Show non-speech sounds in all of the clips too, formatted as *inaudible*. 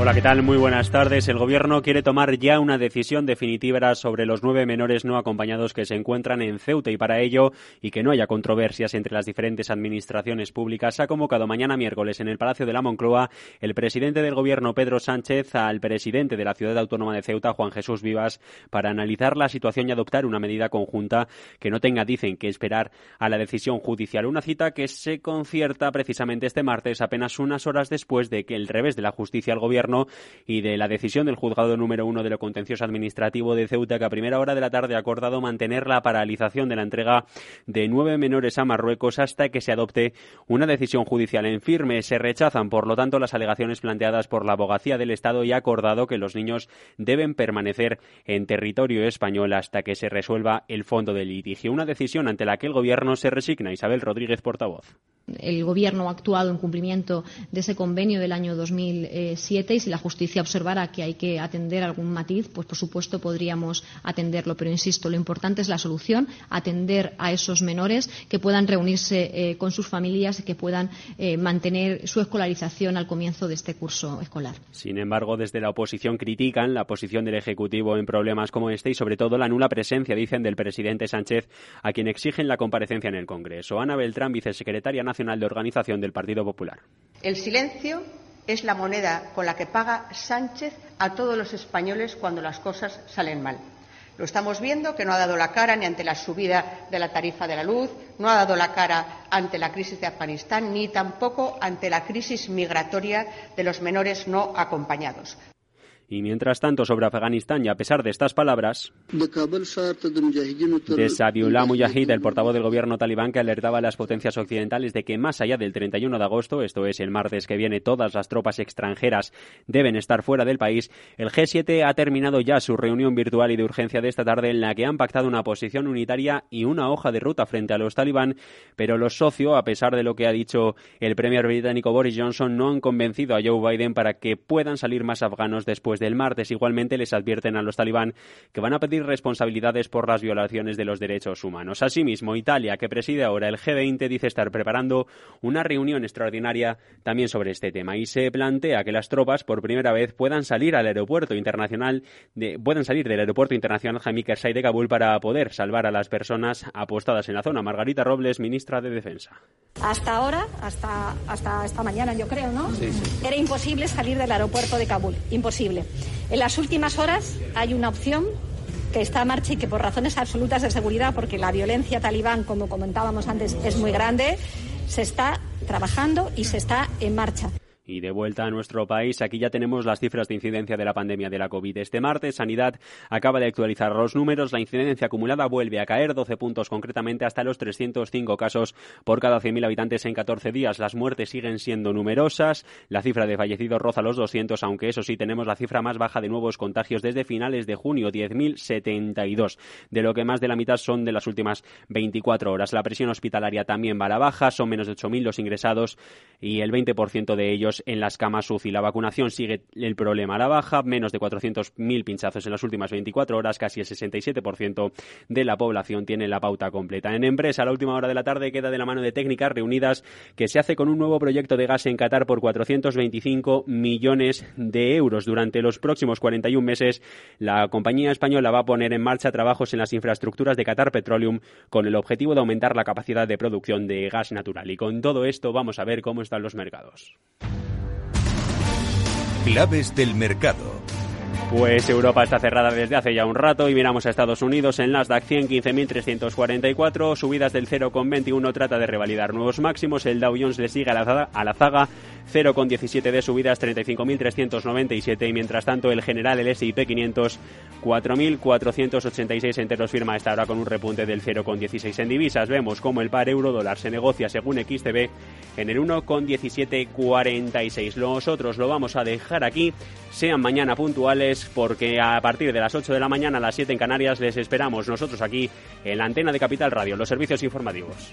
Hola, ¿qué tal? Muy buenas tardes. El Gobierno quiere tomar ya una decisión definitiva sobre los nueve menores no acompañados que se encuentran en Ceuta y para ello, y que no haya controversias entre las diferentes administraciones públicas, ha convocado mañana miércoles en el Palacio de la Moncloa el presidente del Gobierno, Pedro Sánchez, al presidente de la Ciudad Autónoma de Ceuta, Juan Jesús Vivas, para analizar la situación y adoptar una medida conjunta que no tenga, dicen, que esperar a la decisión judicial. Una cita que se concierta precisamente este martes, apenas unas horas después de que el revés de la justicia al Gobierno y de la decisión del juzgado número uno de lo contencioso administrativo de Ceuta que a primera hora de la tarde ha acordado mantener la paralización de la entrega de nueve menores a Marruecos hasta que se adopte una decisión judicial en firme. Se rechazan, por lo tanto, las alegaciones planteadas por la abogacía del Estado y ha acordado que los niños deben permanecer en territorio español hasta que se resuelva el fondo del litigio. Una decisión ante la que el Gobierno se resigna. Isabel Rodríguez, portavoz. El Gobierno ha actuado en cumplimiento de ese convenio del año 2007 si la justicia observara que hay que atender algún matiz, pues por supuesto podríamos atenderlo. Pero insisto, lo importante es la solución, atender a esos menores que puedan reunirse eh, con sus familias y que puedan eh, mantener su escolarización al comienzo de este curso escolar. Sin embargo, desde la oposición critican la posición del Ejecutivo en problemas como este y sobre todo la nula presencia, dicen, del presidente Sánchez, a quien exigen la comparecencia en el Congreso. Ana Beltrán, vicesecretaria nacional de Organización del Partido Popular. El silencio es la moneda con la que paga Sánchez a todos los españoles cuando las cosas salen mal. Lo estamos viendo que no ha dado la cara ni ante la subida de la tarifa de la luz, no ha dado la cara ante la crisis de Afganistán, ni tampoco ante la crisis migratoria de los menores no acompañados. Y mientras tanto, sobre Afganistán, y a pesar de estas palabras, de Sabiullah Mujahid, el portavoz del gobierno talibán, que alertaba a las potencias occidentales de que más allá del 31 de agosto, esto es el martes que viene, todas las tropas extranjeras deben estar fuera del país, el G7 ha terminado ya su reunión virtual y de urgencia de esta tarde en la que han pactado una posición unitaria y una hoja de ruta frente a los talibán, pero los socios, a pesar de lo que ha dicho el premier británico Boris Johnson, no han convencido a Joe Biden para que puedan salir más afganos después del martes. Igualmente les advierten a los talibán que van a pedir responsabilidades por las violaciones de los derechos humanos. Asimismo, Italia, que preside ahora el G20, dice estar preparando una reunión extraordinaria también sobre este tema y se plantea que las tropas por primera vez puedan salir al aeropuerto internacional de, puedan salir del aeropuerto internacional Jaime Karzai de Kabul para poder salvar a las personas apostadas en la zona. Margarita Robles, ministra de Defensa. Hasta ahora, hasta, hasta esta mañana yo creo, ¿no? Era imposible salir del aeropuerto de Kabul, imposible. En las últimas horas hay una opción que está en marcha y que por razones absolutas de seguridad, porque la violencia talibán, como comentábamos antes, es muy grande, se está trabajando y se está en marcha. Y de vuelta a nuestro país, aquí ya tenemos las cifras de incidencia de la pandemia de la COVID. Este martes, Sanidad acaba de actualizar los números. La incidencia acumulada vuelve a caer 12 puntos concretamente hasta los 305 casos por cada 100.000 habitantes en 14 días. Las muertes siguen siendo numerosas. La cifra de fallecidos roza los 200, aunque eso sí tenemos la cifra más baja de nuevos contagios desde finales de junio, 10.072. De lo que más de la mitad son de las últimas 24 horas. La presión hospitalaria también va a la baja. Son menos de 8.000 los ingresados y el 20% de ellos en las camas UCI. La vacunación sigue el problema a la baja, menos de 400.000 pinchazos en las últimas 24 horas, casi el 67% de la población tiene la pauta completa. En empresa, a la última hora de la tarde queda de la mano de técnicas reunidas que se hace con un nuevo proyecto de gas en Qatar por 425 millones de euros. Durante los próximos 41 meses, la compañía española va a poner en marcha trabajos en las infraestructuras de Qatar Petroleum con el objetivo de aumentar la capacidad de producción de gas natural. Y con todo esto vamos a ver cómo están los mercados. Claves del mercado. Pues Europa está cerrada desde hace ya un rato y miramos a Estados Unidos en Nasdaq 100 15.344, subidas del 0,21 trata de revalidar nuevos máximos, el Dow Jones le sigue a la, a la zaga 0,17 de subidas 35.397 y mientras tanto el general el S&P 500 4.486 enteros firma esta hora con un repunte del 0,16 en divisas. Vemos como el par euro dólar se negocia según XTB en el 1,1746. Nosotros lo vamos a dejar aquí. Sean mañana porque a partir de las 8 de la mañana a las 7 en Canarias les esperamos nosotros aquí en la antena de Capital Radio, los servicios informativos.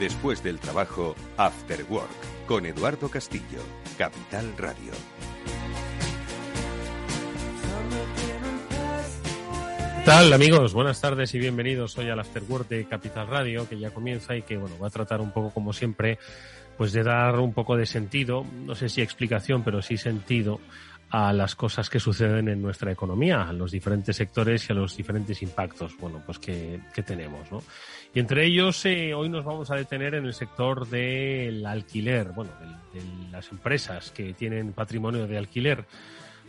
Después del trabajo, After Work, con Eduardo Castillo, Capital Radio. ¿Qué tal amigos? Buenas tardes y bienvenidos hoy al After Work de Capital Radio, que ya comienza y que bueno, va a tratar un poco como siempre, pues de dar un poco de sentido, no sé si explicación, pero sí sentido a las cosas que suceden en nuestra economía, a los diferentes sectores y a los diferentes impactos, bueno, pues que, que tenemos, ¿no? Y entre ellos, eh, hoy nos vamos a detener en el sector del alquiler, bueno, de, de las empresas que tienen patrimonio de alquiler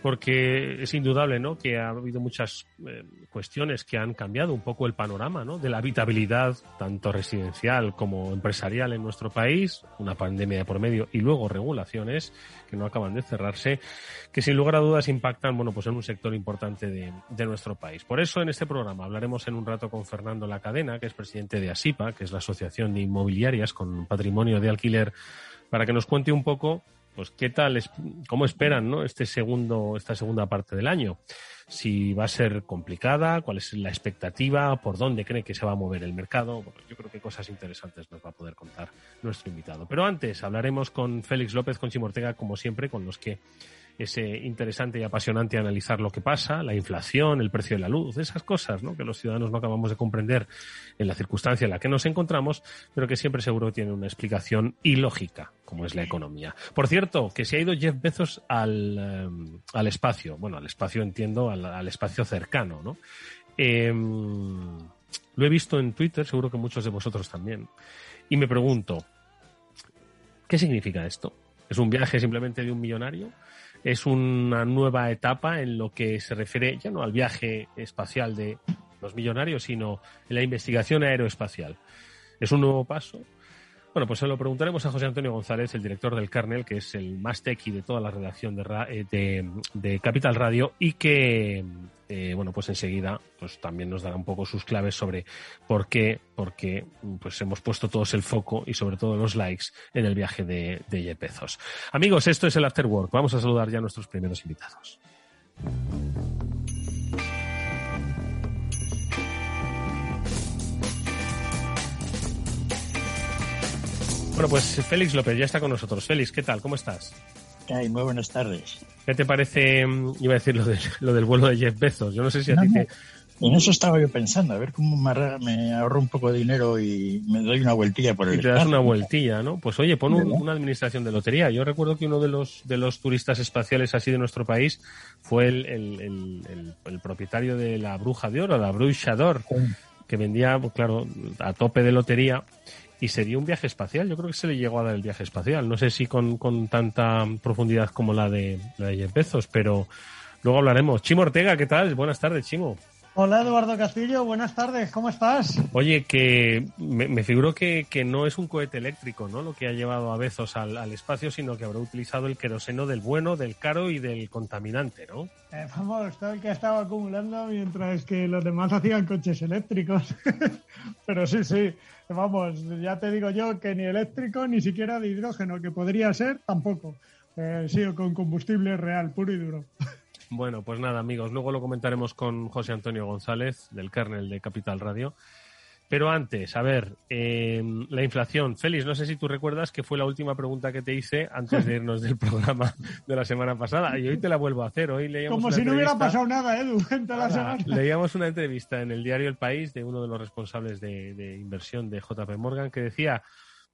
porque es indudable ¿no? que ha habido muchas eh, cuestiones que han cambiado un poco el panorama ¿no? de la habitabilidad, tanto residencial como empresarial en nuestro país, una pandemia de por medio y luego regulaciones que no acaban de cerrarse, que sin lugar a dudas impactan bueno, pues en un sector importante de, de nuestro país. Por eso en este programa hablaremos en un rato con Fernando La Cadena, que es presidente de ASIPA, que es la Asociación de Inmobiliarias con Patrimonio de Alquiler, para que nos cuente un poco pues qué tal, cómo esperan, ¿no? Este segundo, esta segunda parte del año. Si va a ser complicada, cuál es la expectativa, por dónde cree que se va a mover el mercado. yo creo que cosas interesantes nos va a poder contar nuestro invitado. Pero antes hablaremos con Félix López, con Chimortega, como siempre, con los que es interesante y apasionante analizar lo que pasa, la inflación, el precio de la luz, esas cosas que los ciudadanos no acabamos de comprender en la circunstancia en la que nos encontramos, pero que siempre seguro tiene una explicación ilógica, como es la economía. Por cierto, que se ha ido Jeff Bezos al, eh, al espacio, bueno, al espacio entiendo, al, espacio cercano, ¿no? Eh, lo he visto en Twitter, seguro que muchos de vosotros también, y me pregunto, ¿qué significa esto? ¿Es un viaje simplemente de un millonario? Es una nueva etapa en lo que se refiere ya no al viaje espacial de los millonarios, sino en la investigación aeroespacial. Es un nuevo paso. Bueno, pues se lo preguntaremos a José Antonio González, el director del Carnel, que es el más tequi de toda la redacción de, eh, Capital Radio y que, eh, bueno, pues enseguida pues también nos dará un poco sus claves sobre por qué, por qué pues hemos puesto todos el foco y sobre todo los likes en el viaje de, de Jeff Bezos. Amigos, esto es el After Work. Vamos a saludar ya a nuestros primeros invitados. Bueno, pues Félix López ya está con nosotros. Félix, ¿qué tal? ¿Cómo estás? Ay, muy buenas tardes. ¿Qué te parece, iba a decir lo, de, lo del vuelo de Jeff Bezos? Yo no sé si a no, ti te... En eso estaba yo pensando, a ver cómo me, me, ahorro un poco de dinero y me doy una vueltilla por el Y te das una vueltilla, ¿no? Pues oye, pon un, una administración de lotería. Yo recuerdo que uno de los, de los turistas espaciales así de nuestro país fue el, el, el, el propietario de la Bruja de Oro, la Bruja d'Or, sí. que vendía, pues, claro, a tope de lotería y sería un viaje espacial. Yo creo que se le llegó a dar el viaje espacial. No sé si con, con tanta profundidad como la de, la de Jeff Bezos, pero luego hablaremos. Chimo Ortega, ¿qué tal? Buenas tardes, Chimo. Hola Eduardo Castillo, buenas tardes, ¿cómo estás? Oye, que me, me figuro que, que, no es un cohete eléctrico, ¿no? Lo que ha llevado a Bezos al, al, espacio, sino que habrá utilizado el queroseno del bueno, del caro y del contaminante, ¿no? Eh, vamos, todo el que estaba acumulando mientras que los demás hacían coches eléctricos. *laughs* Pero sí, sí, vamos, ya te digo yo que ni eléctrico ni siquiera de hidrógeno, que podría ser, tampoco. Eh, sí, con combustible real, puro y duro. Bueno, pues nada, amigos, luego lo comentaremos con José Antonio González, del kernel de Capital Radio. Pero antes, a ver, eh, la inflación. Félix, no sé si tú recuerdas que fue la última pregunta que te hice antes de irnos del *laughs* programa de la semana pasada. Y hoy te la vuelvo a hacer. Hoy leíamos Como si no hubiera pasado nada, Edu, en toda la semana. Leíamos una entrevista en el diario El País de uno de los responsables de, de inversión de JP Morgan que decía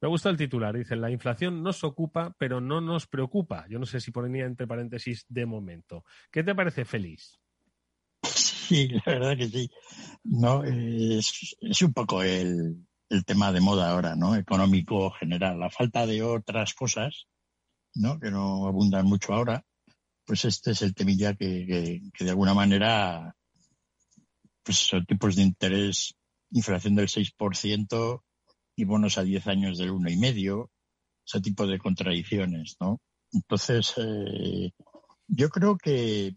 me gusta el titular. Dice, la inflación nos ocupa, pero no nos preocupa. Yo no sé si ponía entre paréntesis de momento. ¿Qué te parece, Félix? Sí, la verdad que sí. No, es, es un poco el, el, tema de moda ahora, ¿no? Económico general. La falta de otras cosas, ¿no? Que no abundan mucho ahora. pues este es el temilla que, de alguna manera, pues son tipos de interés, inflación del 6% y bonos a 10 años del 1,5%, ese tipo de contradicciones, ¿no? Entonces, eh, yo creo que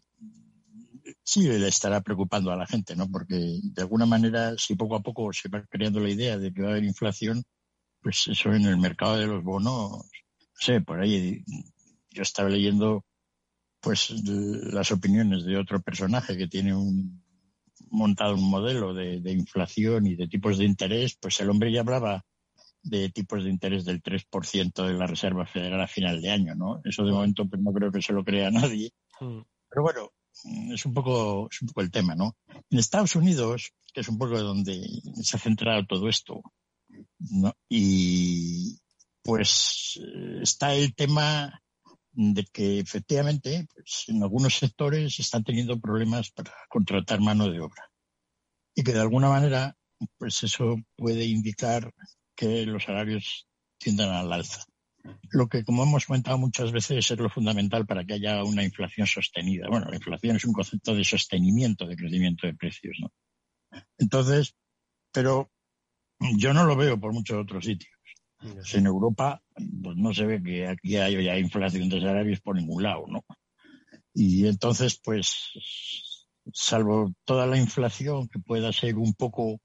sí le estará preocupando a la gente, ¿no? Porque de alguna manera, si poco a poco se va creando la idea de que va a haber inflación, pues eso en el mercado de los bonos, no sé, por ahí yo estaba leyendo pues las opiniones de otro personaje que tiene un montado un modelo de, inflación y de tipos de interés, pues el hombre ya hablaba de tipos de interés del 3% de la Reserva Federal a final de año, ¿no? Eso de momento pues no creo que se lo crea nadie. Mm. Pero bueno, es un poco es un poco el tema, ¿no? En Estados Unidos, que es un poco donde se ha centrado todo esto, ¿no? Y pues está el tema de que efectivamente pues, en algunos sectores están teniendo problemas para contratar mano de obra y que de alguna manera pues eso puede indicar que los salarios tiendan al alza. Lo que, como hemos comentado muchas veces, es lo fundamental para que haya una inflación sostenida. Bueno, la inflación es un concepto de sostenimiento de crecimiento de precios, ¿no? Entonces, pero yo no lo veo por muchos otros sitios. En Europa, pues no se ve que aquí haya inflación de salarios por ningún lado, ¿no? Y entonces, pues, salvo toda la inflación que pueda ser un poco,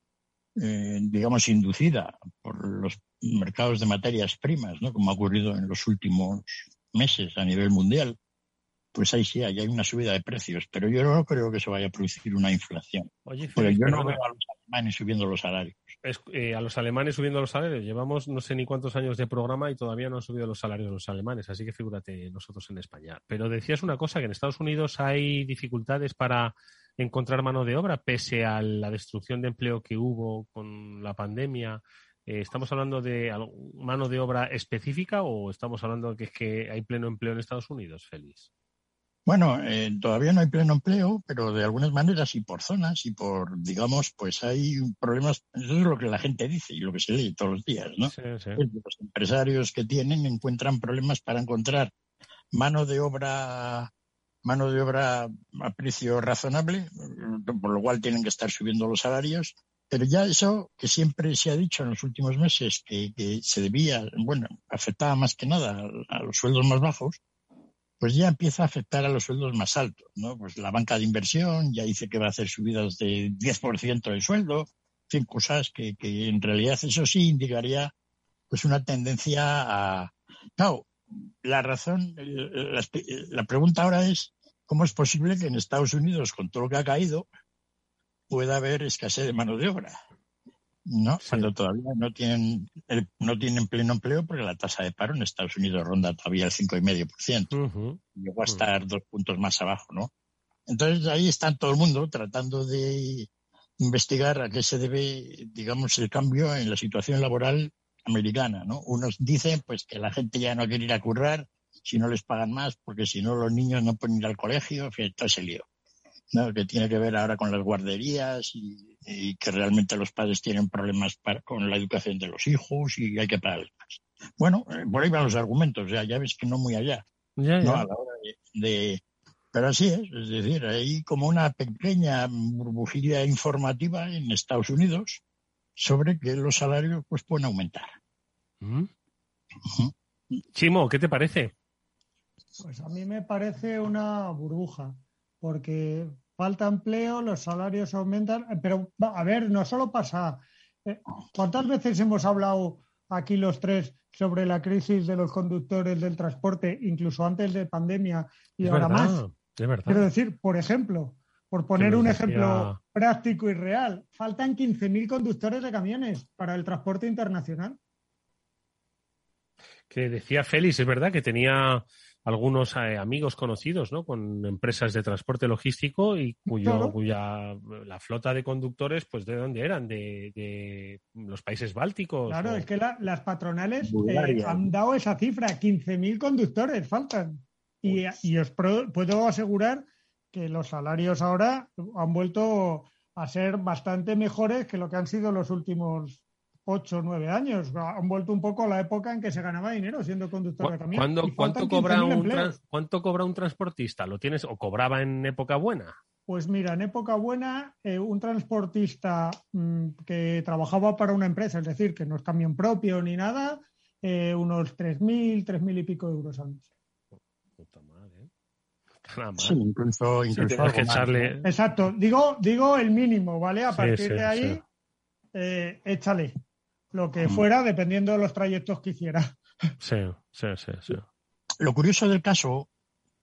eh, digamos, inducida por los mercados de materias primas, ¿no? Como ha ocurrido en los últimos meses a nivel mundial, pues ahí sí, hay una subida de precios, pero yo no creo que se vaya a producir una inflación. Oye, yo no veo a los alemanes subiendo los salarios. Eh, a los alemanes subiendo los salarios. Llevamos no sé ni cuántos años de programa y todavía no han subido los salarios los alemanes, así que figúrate nosotros en España. Pero decías una cosa, que en Estados Unidos hay dificultades para encontrar mano de obra, pese a la destrucción de empleo que hubo con la pandemia. Eh, ¿Estamos hablando de mano de obra específica o estamos hablando de que es que hay pleno empleo en Estados Unidos, Félix? Bueno, eh, todavía no hay pleno empleo, pero de algunas maneras y por zonas y por, digamos, pues hay problemas, eso es lo que la gente dice y lo que se lee todos los días, ¿no? Sí, sí. Los empresarios que tienen encuentran problemas para encontrar mano de obra mano de obra a precio razonable, por lo cual tienen que estar subiendo los salarios. Pero ya eso que siempre se ha dicho en los últimos meses que, se debía, bueno, afectaba más que nada a los sueldos más bajos, pues ya empieza a afectar a los sueldos más altos, ¿no? Pues la banca de inversión ya dice que va a hacer subidas de 10% del sueldo, en cosas que, que, en realidad eso sí indicaría pues una tendencia a... Claro, la razón, la pregunta ahora es, ¿cómo es posible que en Estados Unidos, con todo lo que ha caído, pueda haber escasez de mano de obra? ¿no? Cuando todavía no tienen, no tienen pleno empleo porque la tasa de paro en Estados Unidos ronda todavía el 5,5%. Llegó a estar dos puntos más abajo, ¿no? Entonces ahí están todo el mundo tratando de investigar a qué se debe, digamos, el cambio en la situación laboral americana, ¿no? Unos dicen, pues, que la gente ya no quiere ir a currar si no les pagan más, porque si no los niños no pueden ir al colegio, todo ese lío que tiene que ver ahora con las guarderías y, que realmente los padres tienen problemas con la educación de los hijos y hay que pagarles más. Bueno, eh, por ahí van los argumentos, ya, ya ves que no muy allá. Ya, ¿no? A la hora de, Pero así es, es decir, hay como una pequeña burbujilla informativa en Estados Unidos sobre que los salarios pues pueden aumentar. Mm. Chimo, ¿qué te parece? Pues a mí me parece una burbuja porque falta empleo, los salarios aumentan, pero a ver, no solo pasa. Eh, ¿Cuántas veces hemos hablado aquí los tres sobre la crisis de los conductores del transporte, incluso antes de pandemia y ahora más? Quiero decir, por ejemplo, por poner un ejemplo práctico y real, faltan 15.000 conductores de camiones para el transporte internacional. Que decía Félix, es verdad que tenía algunos eh, amigos conocidos, ¿no? Con empresas de transporte logístico y cuyo, cuya la flota de conductores, pues ¿de dónde eran? De, los países bálticos. Claro, es que las patronales eh, han dado esa cifra, 15.000 conductores faltan. Y, y os puedo asegurar que los salarios ahora han vuelto a ser bastante mejores que lo que han sido los últimos 8 o 9 años. Han vuelto un poco a la época en que se ganaba dinero siendo conductor de camión. ¿Cuánto, cobra un ¿Cuánto cobra un transportista? ¿Lo tienes o cobraba en época buena? Pues mira, en época buena, eh, un transportista mm, que trabajaba para una empresa, es decir, que no es camión propio ni nada, eh, unos 3.000, 3.000 y pico euros al mes. Puta madre. Sí, incluso, incluso Exacto, digo, digo el mínimo, ¿vale? A partir de ahí, eh, échale lo que mm. fuera, dependiendo de los trayectos que hiciera. Sí, sí, sí, sí. Lo curioso del caso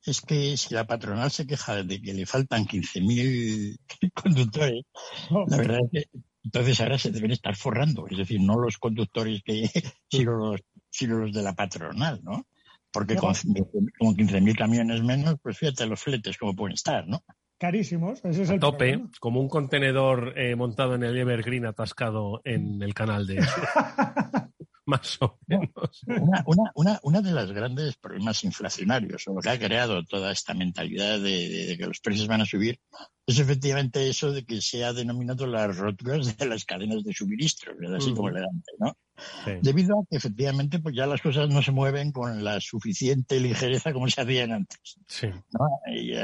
es que si la patronal se queja de que le faltan 15.000 *laughs* conductores, oh. la verdad es que entonces ahora se deben estar forrando, es decir, no los conductores que, *laughs* sino los, sino los de la patronal, ¿no? Porque con, con 15.000 camiones menos, pues fíjate los fletes como pueden estar, ¿no? Carísimos, ese es el tope, como un contenedor eh, montado en el Evergreen atascado en el canal de... *laughs* *laughs* más o menos. Una, una, de los grandes problemas inflacionarios, o lo que ha creado toda esta mentalidad de, que los precios van a subir, es efectivamente eso de que se ha denominado las roturas de las cadenas de suministro, así como elegante, ¿no? Debido a que efectivamente pues ya las cosas no se mueven con la suficiente ligereza como se hacían antes.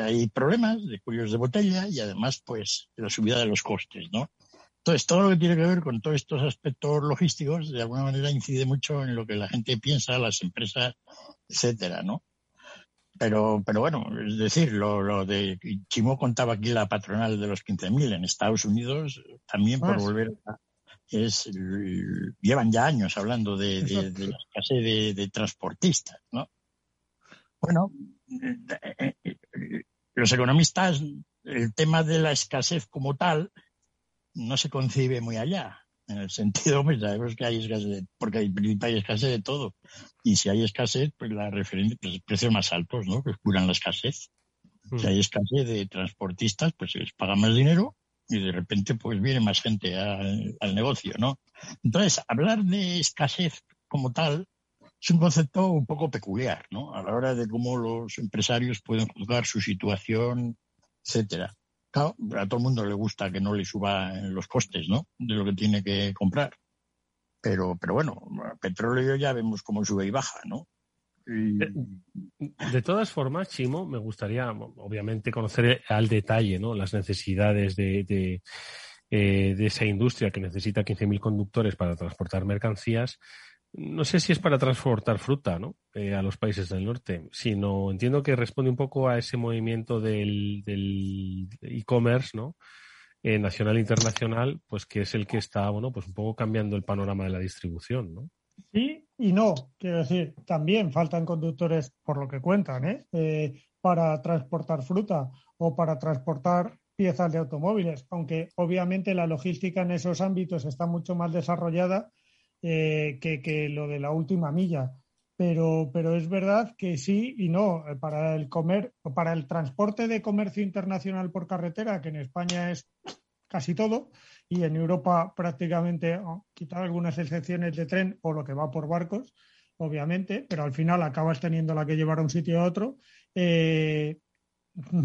hay problemas de cuellos de botella y además pues la subida de los costes, ¿no? Entonces, todo lo que tiene que ver con todos estos aspectos logísticos, de alguna manera incide mucho en lo que la gente piensa, las empresas, etcétera, ¿no? Pero, pero bueno, es decir, lo, lo de Chimo contaba aquí la patronal de los 15.000 en Estados Unidos, también por volver a, es, llevan ya años hablando de, de, la escasez de, transportistas, ¿no? Bueno, eh, eh, eh, los economistas, el tema de la escasez como tal, no se concibe muy allá. En el sentido, pues sabemos que hay escasez, porque hay, hay escasez de todo. Y si hay escasez, pues la referencia, pues precios más altos, ¿no? Que curan la escasez. Si hay escasez de transportistas, pues se les paga más dinero y de repente pues viene más gente al, al negocio, ¿no? Entonces, hablar de escasez como tal es un concepto un poco peculiar, ¿no? A la hora de cómo los empresarios pueden juzgar su situación, etcétera. Claro, a todo el mundo le gusta que no le suban los costes, ¿no? De lo que tiene que comprar. Pero, pero bueno, petróleo ya vemos cómo sube y baja, ¿no? De, todas formas, Chimo, me gustaría, obviamente, conocer al detalle, ¿no? Las necesidades de, de, eh, de esa industria que necesita 15.000 conductores para transportar mercancías no sé si es para transportar fruta ¿no? Eh, a los países del norte, sino entiendo que responde un poco a ese movimiento del e-commerce, ¿no? Eh, nacional e internacional, pues que es el que está, bueno, pues un poco cambiando el panorama de la distribución, ¿no? Sí y no, quiero decir, también faltan conductores, por lo que cuentan, ¿eh? eh para transportar fruta o para transportar piezas de automóviles, aunque obviamente la logística en esos ámbitos está mucho más desarrollada eh, que, lo de la última milla. Pero, pero es verdad que sí y no. Eh, para el, comer, para el transporte de comercio internacional por carretera, que en España es casi todo, y en Europa prácticamente, oh, quitar algunas excepciones de tren o lo que va por barcos, obviamente, pero al final acabas teniendo la que llevar a un sitio a otro. Eh,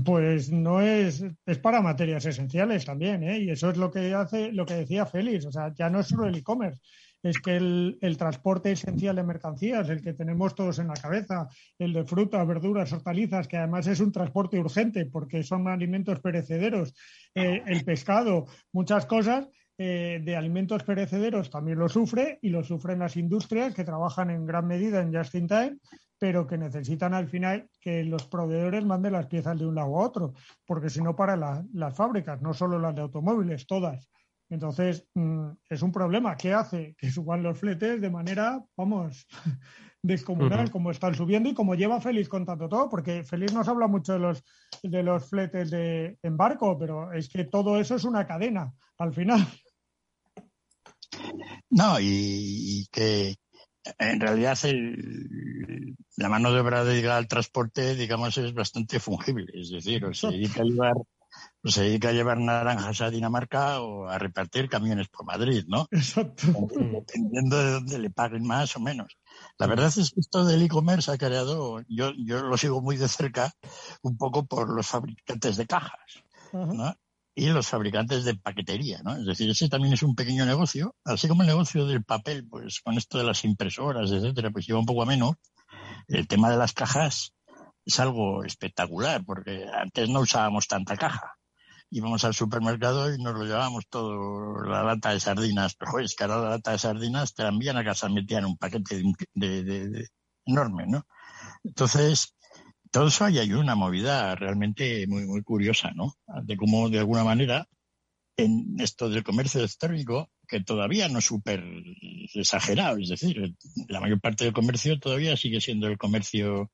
pues no es, es para materias esenciales también, ¿eh? y eso es lo que hace, lo que decía Félix, o sea, ya no es solo el e-commerce, es que el, transporte esencial de mercancías, el que tenemos todos en la cabeza, el de frutas, verduras, hortalizas, que además es un transporte urgente porque son alimentos perecederos, eh, el pescado, muchas cosas, eh, de alimentos perecederos también lo sufre y lo sufren las industrias que trabajan en gran medida en just in time, pero que necesitan al final que los proveedores manden las piezas de un lado a otro, porque si no para las fábricas, no solo las de automóviles, todas. Entonces, mm, es un problema. ¿Qué hace? Que suban los fletes de manera, vamos, *laughs* descomunal, como están subiendo y como lleva Félix contando todo, porque Félix nos habla mucho de los, de los fletes de embarco, pero es que todo eso es una cadena al final. No, y, que en realidad la mano de obra dedicada al transporte, digamos, es bastante fungible. Es decir, o se dedica a llevar se dedica a llevar naranjas a Dinamarca o a repartir camiones por Madrid, ¿no? Exacto. Dependiendo de dónde le paguen más o menos. La verdad es que esto del e-commerce ha creado, yo, yo lo sigo muy de cerca, un poco por los fabricantes de cajas, ¿no? y los fabricantes de paquetería, ¿no? Es decir, ese también es un pequeño negocio, así como el negocio del papel, pues con esto de las impresoras, etcétera, pues lleva un poco a menos. El tema de las cajas es algo espectacular, porque antes no usábamos tanta caja. Íbamos al supermercado y nos lo llevábamos todo, la lata de sardinas. Pero, joder, es que ahora la lata de sardinas te envían a casa, metían un paquete de, enorme, ¿no? Entonces, todo eso hay, hay una movida realmente muy, muy curiosa, ¿no? De cómo, de alguna manera, en esto del comercio electrónico, que todavía no es súper exagerado, es decir, la mayor parte del comercio todavía sigue siendo el comercio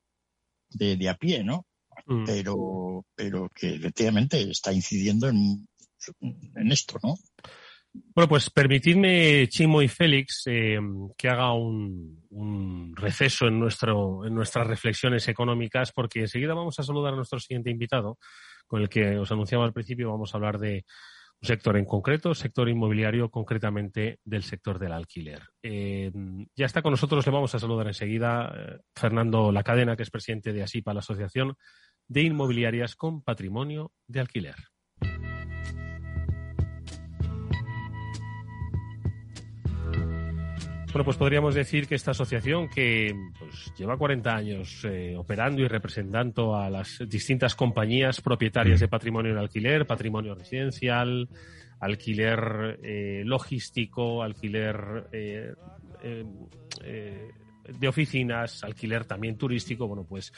de, de a pie, ¿no? Mm. Pero, pero que efectivamente está incidiendo en, en esto, ¿no? Bueno, pues permitidme, Chimo y Félix, eh, que haga un, un, receso en, nuestro, en nuestras reflexiones económicas, porque enseguida vamos a saludar a nuestro siguiente invitado, con el que os anunciaba al principio, vamos a hablar de un sector en concreto, sector inmobiliario, concretamente del sector del alquiler. Eh, ya está con nosotros, le vamos a saludar enseguida eh, Fernando La Cadena, que es presidente de ASIPA, la Asociación de Inmobiliarias con Patrimonio de Alquiler. Bueno, pues podríamos decir que esta asociación que pues, lleva 40 años eh, operando y representando a las distintas compañías propietarias de patrimonio en alquiler, patrimonio residencial, alquiler eh, logístico, alquiler eh, de oficinas, alquiler también turístico, bueno, pues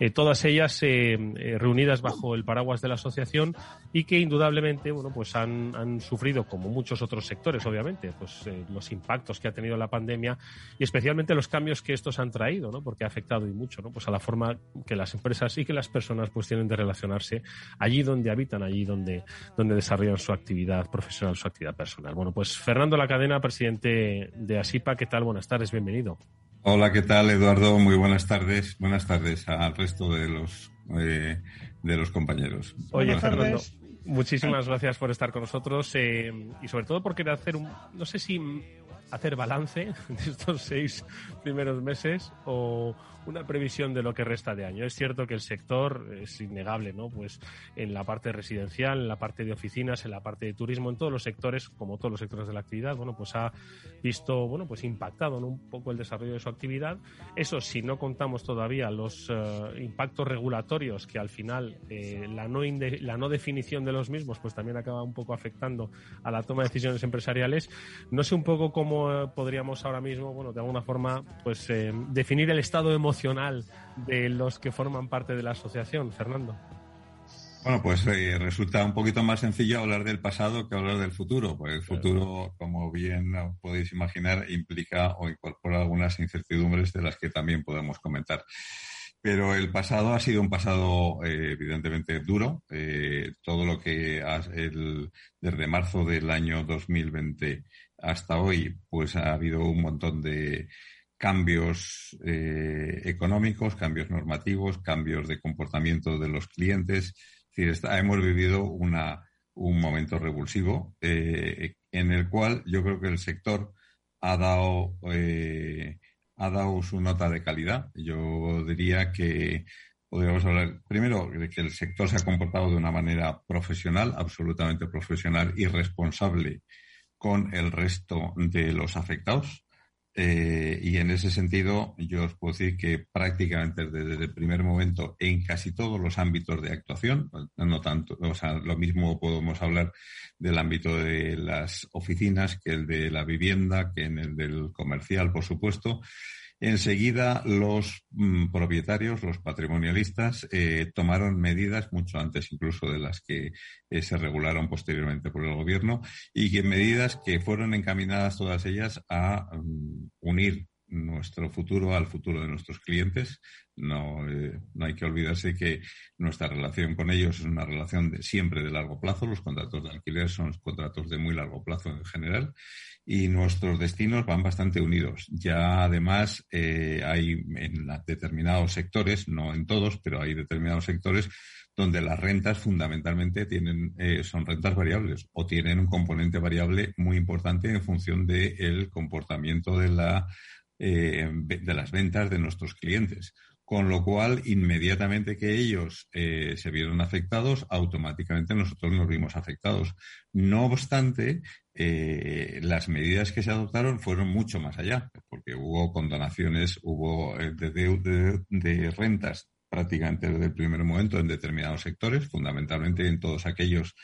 eh, todas ellas eh, eh, reunidas bajo el paraguas de la asociación y que indudablemente, bueno, pues han, han sufrido, como muchos otros sectores, obviamente, pues los impactos que ha tenido la pandemia y especialmente los cambios que estos han traído, ¿no? Porque ha afectado y mucho, ¿no? Pues a la forma que las empresas y que las personas pues tienen de relacionarse allí donde habitan, allí donde, donde desarrollan su actividad profesional, su actividad personal. Bueno, pues Fernando La Cadena, presidente de ASIPA, ¿qué tal? Buenas tardes, bienvenido. Hola, ¿qué tal, Eduardo? Muy buenas tardes. Buenas tardes al resto de los eh, de los compañeros. Oye, Fernando, muchísimas gracias por estar con nosotros eh, y sobre todo por querer hacer un, no sé si hacer balance *laughs* de estos seis primeros meses o una previsión de lo que resta de año. Es cierto que el sector es innegable, ¿no? Pues en la parte residencial, en la parte de oficinas, en la parte de turismo, en todos los sectores, como todos los sectores de la actividad, bueno, pues ha visto, bueno, pues impactado un poco el desarrollo de su actividad. Eso si no contamos todavía los eh, impactos regulatorios que al final eh, la, no la no definición de los mismos pues también acaba un poco afectando a la toma de decisiones empresariales. No sé un poco cómo eh, podríamos ahora mismo, bueno, de alguna forma, pues definir el estado emocional de los que forman parte de la asociación, Fernando? Bueno, pues eh, resulta un poquito más sencillo hablar del pasado que hablar del futuro, porque el futuro, como bien podéis imaginar, implica o incorpora algunas incertidumbres de las que también podemos comentar. Pero el pasado ha sido un pasado eh, evidentemente duro. Eh, todo lo que el, desde marzo del año 2020 hasta hoy, pues ha habido un montón de, cambios eh, económicos, cambios normativos, cambios de comportamiento de los clientes. hemos vivido una, un momento revulsivo eh, en el cual yo creo que el sector ha dado, eh, ha dado su nota de calidad. Yo diría que podríamos hablar primero de que el sector se ha comportado de una manera profesional, absolutamente profesional y responsable con el resto de los afectados. Eh, y en ese sentido, yo os puedo decir que prácticamente desde el primer momento, en casi todos los ámbitos de actuación, no tanto, o sea, lo mismo podemos hablar del ámbito de las oficinas que el de la vivienda, que en el del comercial, por supuesto, Enseguida los mm, propietarios, los patrimonialistas, eh, tomaron medidas mucho antes incluso de las que eh, se regularon posteriormente por el gobierno y que medidas que fueron encaminadas todas ellas a mm, unir nuestro futuro al futuro de nuestros clientes. No, eh, no hay que olvidarse que nuestra relación con ellos es una relación de, siempre de largo plazo. Los contratos de alquiler son contratos de muy largo plazo en general y nuestros destinos van bastante unidos. Ya además eh, hay en determinados sectores, no en todos, pero hay determinados sectores donde las rentas fundamentalmente tienen, eh, son rentas variables o tienen un componente variable muy importante en función del comportamiento de, la, eh, de las ventas de nuestros clientes. con lo cual inmediatamente que ellos eh, se vieron afectados, automáticamente nosotros nos vimos afectados. No obstante, eh, las medidas que se adoptaron fueron mucho más allá, porque hubo condonaciones, hubo eh, de, rentas prácticamente desde el primer momento en determinados sectores, fundamentalmente en todos aquellos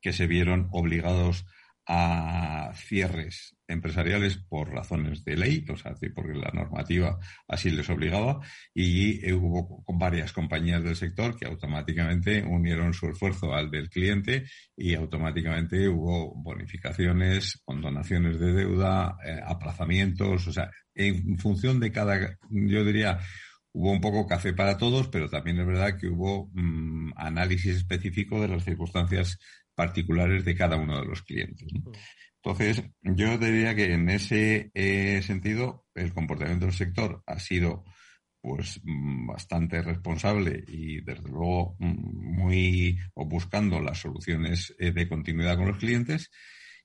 que se vieron obligados a cierres empresariales por razones de ley, o sea, porque la normativa así les obligaba, y eh, hubo varias compañías del sector que automáticamente unieron su esfuerzo al del cliente y automáticamente hubo bonificaciones, condonaciones de deuda, eh, aplazamientos, o sea, en función de cada, yo diría, hubo un poco café para todos, pero también es verdad que hubo mm, análisis específico de las circunstancias particulares de cada uno de los clientes. Entonces, yo diría que en ese eh, sentido, el comportamiento del sector ha sido pues mm, bastante responsable y desde luego mm, muy o buscando las soluciones eh, de continuidad con los clientes.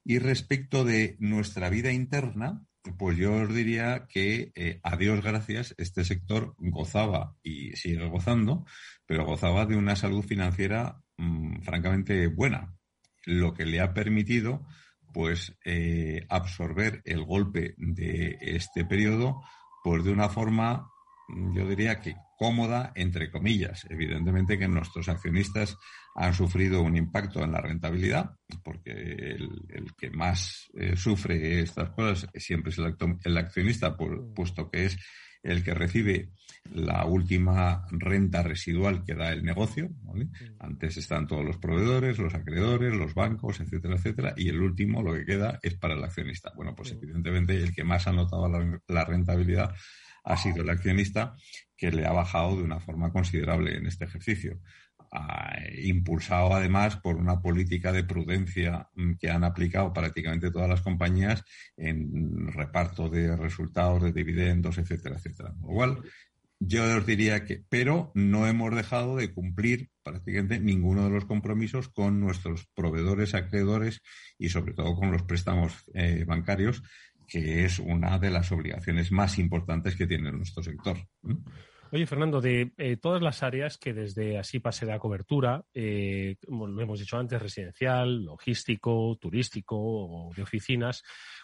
Y respecto de nuestra vida interna, pues yo os diría que eh, a Dios gracias este sector gozaba y sigue gozando, pero gozaba de una salud financiera mm, francamente buena lo que le ha permitido pues eh, absorber el golpe de este periodo pues de una forma yo diría que cómoda entre comillas. Evidentemente que nuestros accionistas han sufrido un impacto en la rentabilidad porque el, que más eh, sufre estas cosas siempre es el, accionista puesto que es el que recibe la última renta residual que da el negocio. Antes están todos los proveedores, los acreedores, los bancos, etcétera, etcétera, y el último, lo que queda, es para el accionista. Bueno, pues evidentemente el que más ha notado la, rentabilidad ha sido el accionista, que le ha bajado de una forma considerable en este ejercicio impulsado además por una política de prudencia mm, que han aplicado prácticamente todas las compañías en reparto de resultados, de dividendos, etcétera, etcétera. Lo yo os diría que, pero no hemos dejado de cumplir prácticamente ninguno de los compromisos con nuestros proveedores, acreedores y sobre todo con los préstamos eh, bancarios, que es una de las obligaciones más importantes que tiene nuestro sector. Oye, Fernando, de eh, todas las áreas que desde así pase la cobertura, eh, como lo hemos dicho antes, residencial, logístico, turístico o de oficinas,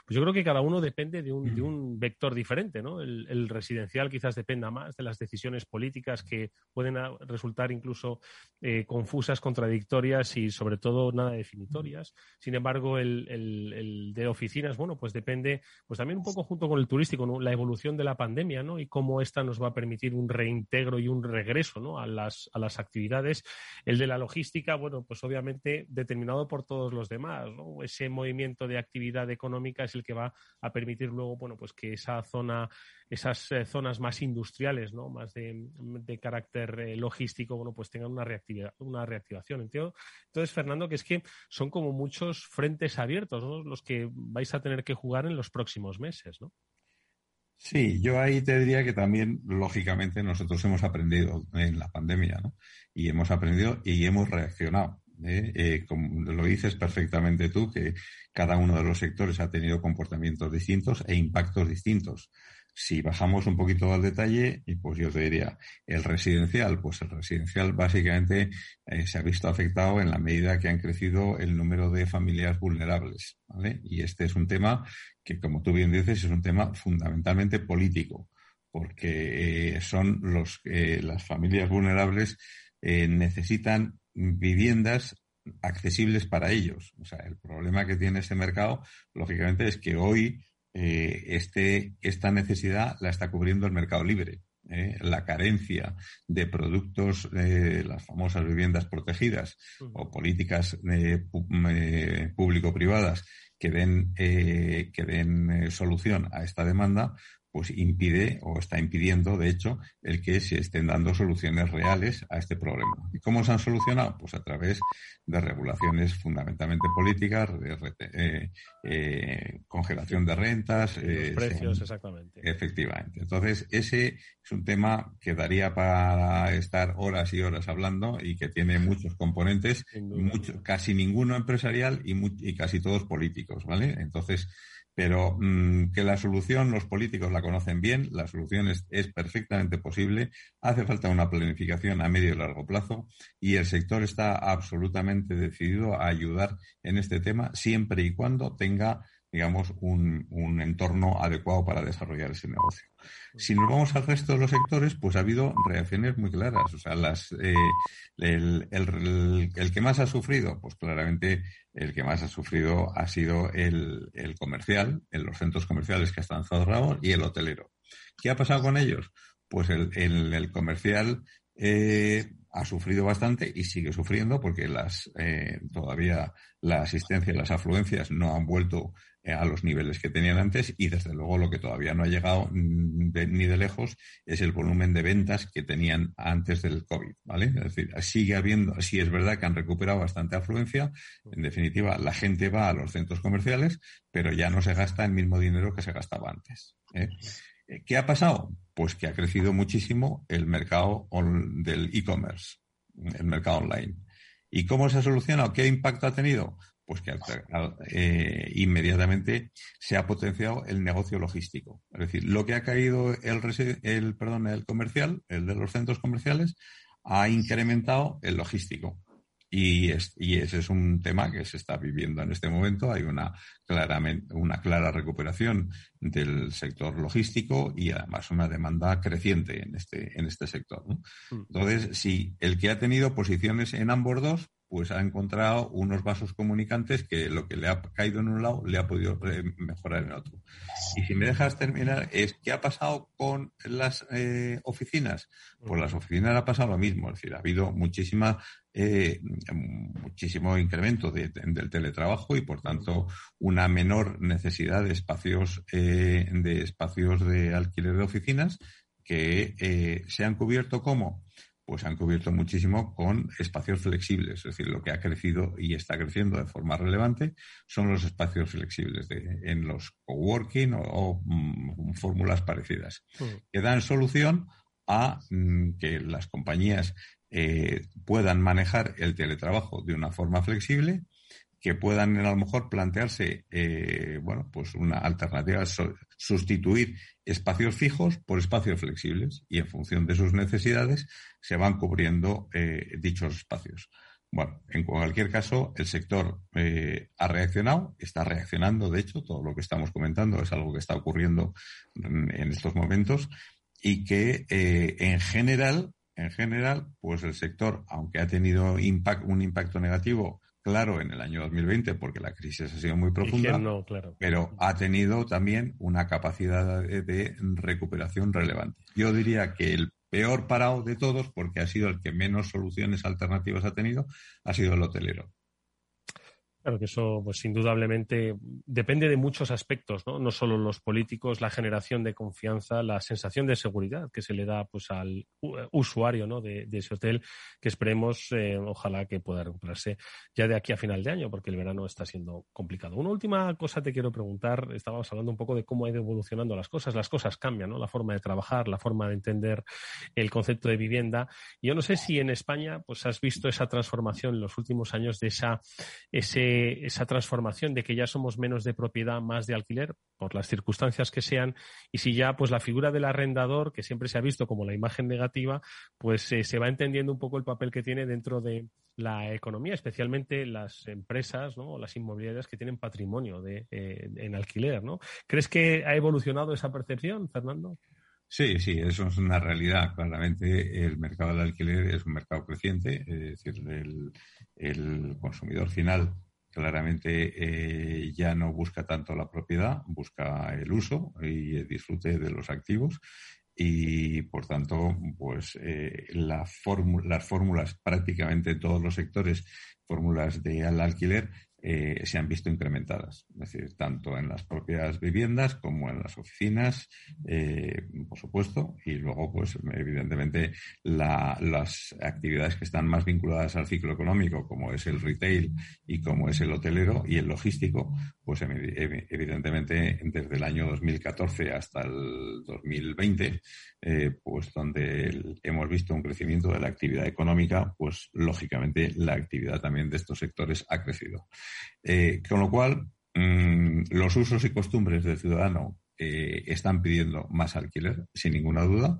pues yo creo que cada uno depende de un, de un vector diferente, ¿no? El, residencial quizás dependa más de las decisiones políticas que pueden resultar incluso eh, confusas, contradictorias y sobre todo nada definitorias. Sin embargo, el, el, de oficinas, bueno, pues depende, pues también un poco junto con el turístico, la evolución de la pandemia, ¿no? Y cómo esta nos va a permitir un reintegro y un regreso, ¿no? A las, a las actividades. El de la logística, bueno, pues obviamente determinado por todos los demás, ¿no? Ese movimiento de actividad económica es que va a permitir luego, bueno, pues que esa zona, esas eh, zonas más industriales, ¿no? Más de, carácter eh, logístico, bueno, pues tengan una, una reactivación. Entonces, Fernando, que es que son como muchos frentes abiertos, Los que vais a tener que jugar en los próximos meses, ¿no? Sí, yo ahí te diría que también, lógicamente, nosotros hemos aprendido en la pandemia, ¿no? Y hemos aprendido y hemos reaccionado. ¿Eh? Eh, como lo dices perfectamente tú, que cada uno de los sectores ha tenido comportamientos distintos e impactos distintos. Si bajamos un poquito al detalle, pues yo te diría, el residencial, pues el residencial básicamente eh, se ha visto afectado en la medida que han crecido el número de familias vulnerables. Y este es un tema que, como tú bien dices, es un tema fundamentalmente político, porque son los, las familias vulnerables necesitan viviendas accesibles para ellos. O sea, el problema que tiene ese mercado, lógicamente, es que hoy eh, este, esta necesidad la está cubriendo el mercado libre. ¿eh? La carencia de productos, de las famosas viviendas protegidas o políticas eh, público-privadas que den, que den solución a esta demanda, pues impide o está impidiendo, de hecho, el que se estén dando soluciones reales a este problema. ¿Y cómo se han solucionado? Pues a través de regulaciones fundamentalmente políticas, de, eh, eh, congelación de rentas. Eh, precios, exactamente. Efectivamente. Entonces, ese es un tema que daría para estar horas y horas hablando y que tiene muchos componentes, mucho, casi ninguno empresarial y, y casi todos políticos, ¿vale? Entonces, pero mm, que la solución los políticos la conocen bien, la solución es, perfectamente posible, hace falta una planificación a medio y largo plazo y el sector está absolutamente decidido a ayudar en este tema siempre y cuando tenga digamos, un, un, entorno adecuado para desarrollar ese negocio. Si nos vamos al resto de los sectores, pues ha habido reacciones muy claras. O sea, las, eh, el, el, el, que más ha sufrido, pues claramente el que más ha sufrido ha sido el, el comercial, en los centros comerciales que están cerrados, y el hotelero. ¿Qué ha pasado con ellos? Pues el, el comercial eh, ha sufrido bastante y sigue sufriendo porque las, eh, todavía la asistencia y las afluencias no han vuelto a los niveles que tenían antes y desde luego lo que todavía no ha llegado mm, ni de lejos es el volumen de ventas que tenían antes del COVID, ¿vale? Es decir, sigue habiendo, sí es verdad que han recuperado bastante afluencia, en definitiva la gente va a los centros comerciales, pero ya no se gasta el mismo dinero que se gastaba antes. ¿eh? ¿Qué ha pasado? Pues que ha crecido muchísimo el mercado del e-commerce, el mercado online. ¿Y cómo se ha solucionado? ¿Qué impacto ha tenido? Pues que eh, inmediatamente se ha potenciado el negocio logístico. Es decir, lo que ha caído el, el, perdón, el comercial, el de los centros comerciales, ha incrementado el logístico. Y, y, ese es un tema que se está viviendo en este momento. Hay una, claramente, una clara recuperación del sector logístico y además una demanda creciente en este, en este sector. ¿no? Mm. Entonces, si el que ha tenido posiciones en ambos dos, pues ha encontrado unos vasos comunicantes que lo que le ha caído en un lado le ha podido eh, mejorar en otro. Y si me dejas terminar, es ¿qué ha pasado con las eh, oficinas? Pues las oficinas ha pasado lo mismo, es decir, ha habido muchísima eh, muchísimo incremento del teletrabajo y por tanto una menor necesidad de espacios de espacios de alquiler de oficinas que se han cubierto como pues han cubierto muchísimo con espacios flexibles. Es decir, lo que ha crecido y está creciendo de forma relevante son los espacios flexibles en los coworking o, mm, fórmulas parecidas, mm. que dan solución a mm, que las compañías eh, puedan manejar el teletrabajo de una forma flexible que puedan a lo mejor plantearse, eh, bueno, pues una alternativa, sustituir espacios fijos por espacios flexibles y en función de sus necesidades se van cubriendo eh, dichos espacios. Bueno, en cualquier caso, el sector eh, ha reaccionado, está reaccionando, de hecho, todo lo que estamos comentando es algo que está ocurriendo en, estos momentos y que en general, en general, pues el sector, aunque ha tenido un impacto negativo claro en el año 2020 porque la crisis ha sido muy profunda, pero ha tenido también una capacidad de, recuperación relevante. Yo diría que el peor parado de todos, porque ha sido el que menos soluciones alternativas ha tenido, ha sido el hotelero. Claro que eso, pues indudablemente, depende de muchos aspectos, ¿no? No solo los políticos, la generación de confianza, la sensación de seguridad que se le da pues al usuario ¿no? de, ese hotel, que esperemos, eh, ojalá que pueda recuperarse ya de aquí a final de año, porque el verano está siendo complicado. Una última cosa te quiero preguntar, estábamos hablando un poco de cómo ha ido evolucionando las cosas, las cosas cambian, ¿no? La forma de trabajar, la forma de entender el concepto de vivienda. Yo no sé si en España, pues has visto esa transformación en los últimos años de esa, ese esa transformación de que ya somos menos de propiedad, más de alquiler, por las circunstancias que sean, y si ya pues la figura del arrendador, que siempre se ha visto como la imagen negativa, pues eh, se va entendiendo un poco el papel que tiene dentro de la economía, especialmente las empresas ¿no? o las inmobiliarias que tienen patrimonio de, eh, en alquiler. ¿no? ¿Crees que ha evolucionado esa percepción, Fernando? Sí, sí, eso es una realidad. Claramente el mercado del alquiler es un mercado creciente, es decir, el consumidor final claramente eh, ya no busca tanto la propiedad, busca el uso y el disfrute de los activos. Y por tanto pues eh, las fórmulas prácticamente en todos los sectores fórmulas de al alquiler eh, se han visto incrementadas, es decir, tanto en las propias viviendas como en las oficinas, eh, por supuesto, y luego, pues, evidentemente, las actividades que están más vinculadas al ciclo económico, como es el retail y como es el hotelero y el logístico, pues, evidentemente, desde el año 2014 hasta el 2020, eh, pues, donde hemos visto un crecimiento de la actividad económica, pues, lógicamente, la actividad también de estos sectores ha crecido. Eh, con lo cual, mm, los usos y costumbres del ciudadano eh, están pidiendo más alquiler, sin ninguna duda.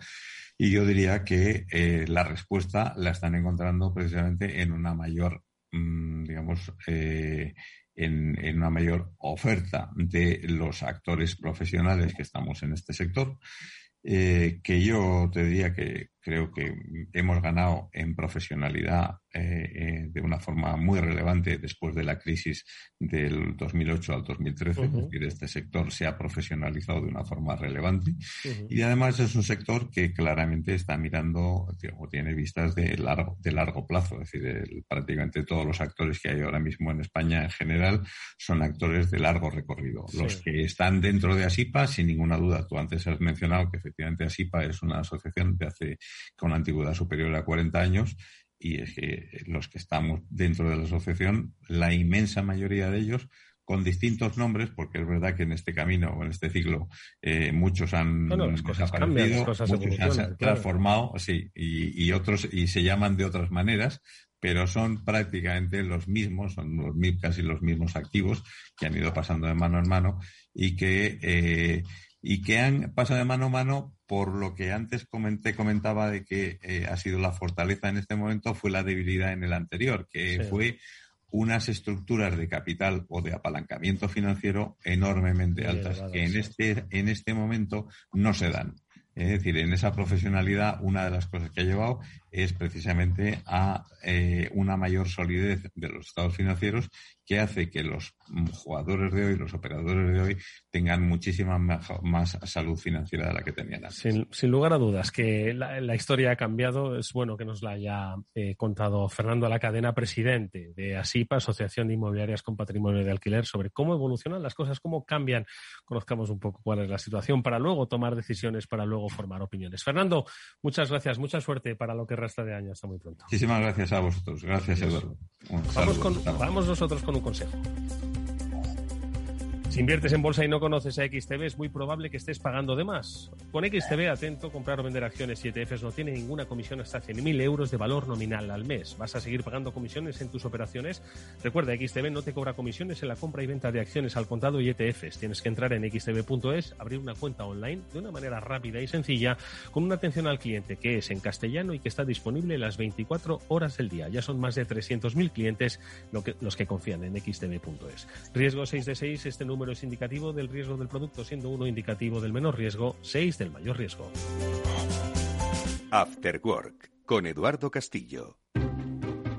Y yo diría que eh, la respuesta la están encontrando precisamente en una mayor, mm, digamos, eh, en, una mayor oferta de los actores profesionales que estamos en este sector. Eh, que yo te diría que creo que hemos ganado en profesionalidad eh, eh, de una forma muy relevante después de la crisis del 2008 al 2013. Es decir, este sector se ha profesionalizado de una forma relevante y además es un sector que claramente está mirando o tiene vistas de largo, de largo plazo. Es decir, prácticamente todos los actores que hay ahora mismo en España en general son actores de largo recorrido. Los que están dentro de ASIPA, sin ninguna duda, tú antes has mencionado que efectivamente ASIPA es una asociación de hace con antigüedad superior a 40 años y es que los que estamos dentro de la asociación, la inmensa mayoría de ellos con distintos nombres, porque es verdad que en este camino o en este ciclo eh, muchos han desaparecido, muchos se han transformado, sí, y, y, otros y se llaman de otras maneras, pero son prácticamente los mismos, son los, casi los mismos activos que han ido pasando de mano en mano y que eh, y que han pasado de mano a mano por lo que antes comenté, comentaba de que eh, ha sido la fortaleza en este momento, fue la debilidad en el anterior, que fue unas estructuras de capital o de apalancamiento financiero enormemente altas, que en este, en este momento no se dan. Es decir, en esa profesionalidad, una de las cosas que ha llevado es precisamente a eh, una mayor solidez de los estados financieros que hace que los jugadores de hoy, los operadores de hoy, tengan muchísima más salud financiera de la que tenían antes. Sin, lugar a dudas, que la, historia ha cambiado. Es bueno que nos la haya eh, contado Fernando la cadena presidente de ASIPA, Asociación de Inmobiliarias con Patrimonio de Alquiler, sobre cómo evolucionan las cosas, cómo cambian. Conozcamos un poco cuál es la situación para luego tomar decisiones, para luego formar opiniones. Fernando, muchas gracias, mucha suerte para lo que resta de año. Hasta muy pronto. Muchísimas gracias a vosotros. Gracias, Eduardo. Vamos, vamos nosotros con un consejo. Si inviertes en bolsa y no conoces a XTB, es muy probable que estés pagando de más. Con XTB, atento, comprar o vender acciones y ETFs no tiene ninguna comisión hasta 100.000 euros de valor nominal al mes. ¿Vas a seguir pagando comisiones en tus operaciones? Recuerda, XTB no te cobra comisiones en la compra y venta de acciones al contado y ETFs. Tienes que entrar en xtb.es, abrir una cuenta online de una manera rápida y sencilla, con una atención al cliente que es en castellano y que está disponible las 24 horas del día. Ya son más de 300.000 clientes los que confían en xtb.es. Riesgo 6 de 6, este número número es indicativo del riesgo del producto, siendo uno indicativo del menor riesgo, 6 del mayor riesgo. After Work con Eduardo Castillo.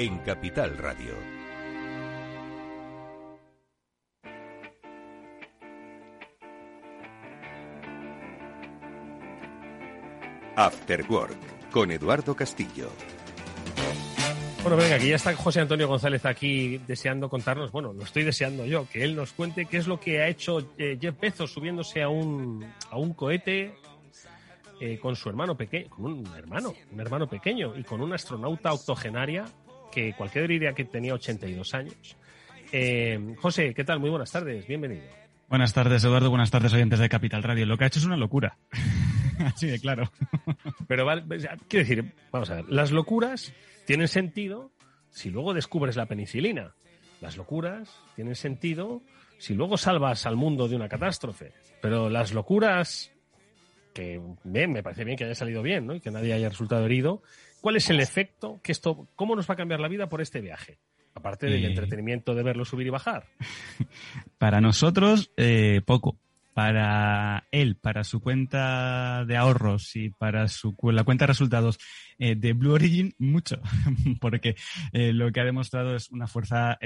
en Capital Radio. After Work con Eduardo Castillo. Bueno, venga, aquí ya está José Antonio González aquí deseando contarnos, bueno, lo estoy deseando yo, que él nos cuente qué es lo que ha hecho eh, Jeff Bezos subiéndose a un, a un cohete eh, con su hermano pequeño, con un hermano, un hermano pequeño y con una astronauta octogenaria que cualquiera diría que tenía 82 años. Eh, José, ¿qué tal? Muy buenas tardes, bienvenido. Buenas tardes, Eduardo. Buenas tardes, oyentes de Capital Radio. Lo que ha hecho es una locura. *laughs* Así de claro. Pero vale, quiero decir, vamos a ver, las locuras tienen sentido si luego descubres la penicilina. Las locuras tienen sentido si luego salvas al mundo de una catástrofe. Pero las locuras, que bien, me parece bien que haya salido bien, ¿no? Y que nadie haya resultado herido, ¿Cuál es el efecto que esto, cómo nos va a cambiar la vida por este viaje? Aparte del eh, entretenimiento de verlo subir y bajar. *laughs* Para nosotros, eh, poco. Para él, para su cuenta de ahorros y para su la cuenta de resultados eh, de Blue Origin, mucho. *laughs* Porque lo que ha demostrado es una fuerza